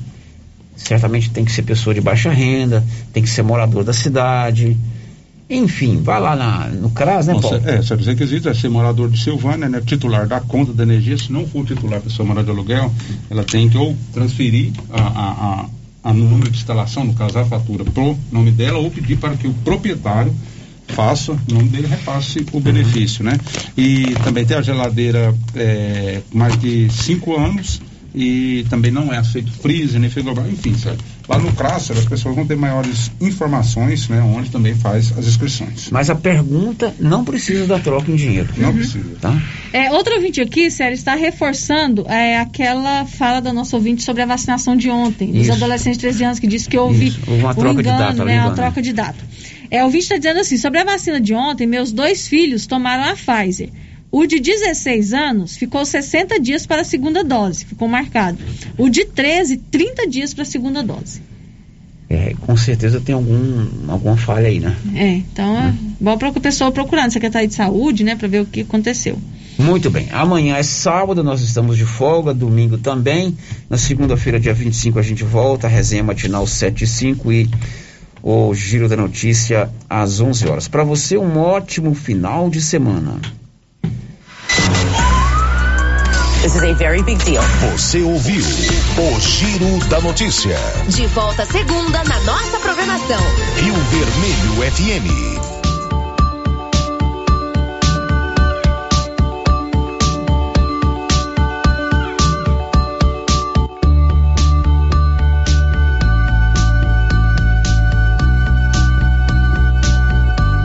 Certamente tem que ser pessoa de baixa renda, tem que ser morador da cidade. Enfim, vai lá na, no CRAS, né, Paulo? É, sabe os requisitos é ser morador de Silvânia, né? Titular da conta da energia. Se não for titular, pessoa morador de aluguel, ela tem que ou transferir a, a, a, a número de instalação, no caso a fatura, pro nome dela, ou pedir para que o proprietário faça, o nome dele repasse o benefício, né? E também tem a geladeira é, mais de cinco anos e também não é aceito freezer, nem frigobar, enfim, sabe? Lá no Crasser as pessoas vão ter maiores informações, né? Onde também faz as inscrições. Mas a pergunta não precisa da troca em dinheiro. Não precisa. Tá? É, outro ouvinte aqui, Sérgio, está reforçando é, aquela fala da nossa ouvinte sobre a vacinação de ontem, dos adolescentes de 13 anos, que disse que houve, Isso, houve uma um troca de engano, data, né, um uma troca de data. É, o ouvinte está dizendo assim, sobre a vacina de ontem, meus dois filhos tomaram a Pfizer. O de 16 anos ficou 60 dias para a segunda dose, ficou marcado. O de 13, 30 dias para a segunda dose. É, com certeza tem algum, alguma falha aí, né? É, então é bom para a pessoa procurando, Secretaria de Saúde, né, para ver o que aconteceu. Muito bem. Amanhã é sábado, nós estamos de folga, domingo também. Na segunda-feira, dia 25, a gente volta, a resenha matinal 7 e 5 e o Giro da Notícia às 11 horas. Para você, um ótimo final de semana. This is a very big deal. Você ouviu o Giro da Notícia. De volta segunda na nossa programação. Rio Vermelho FM.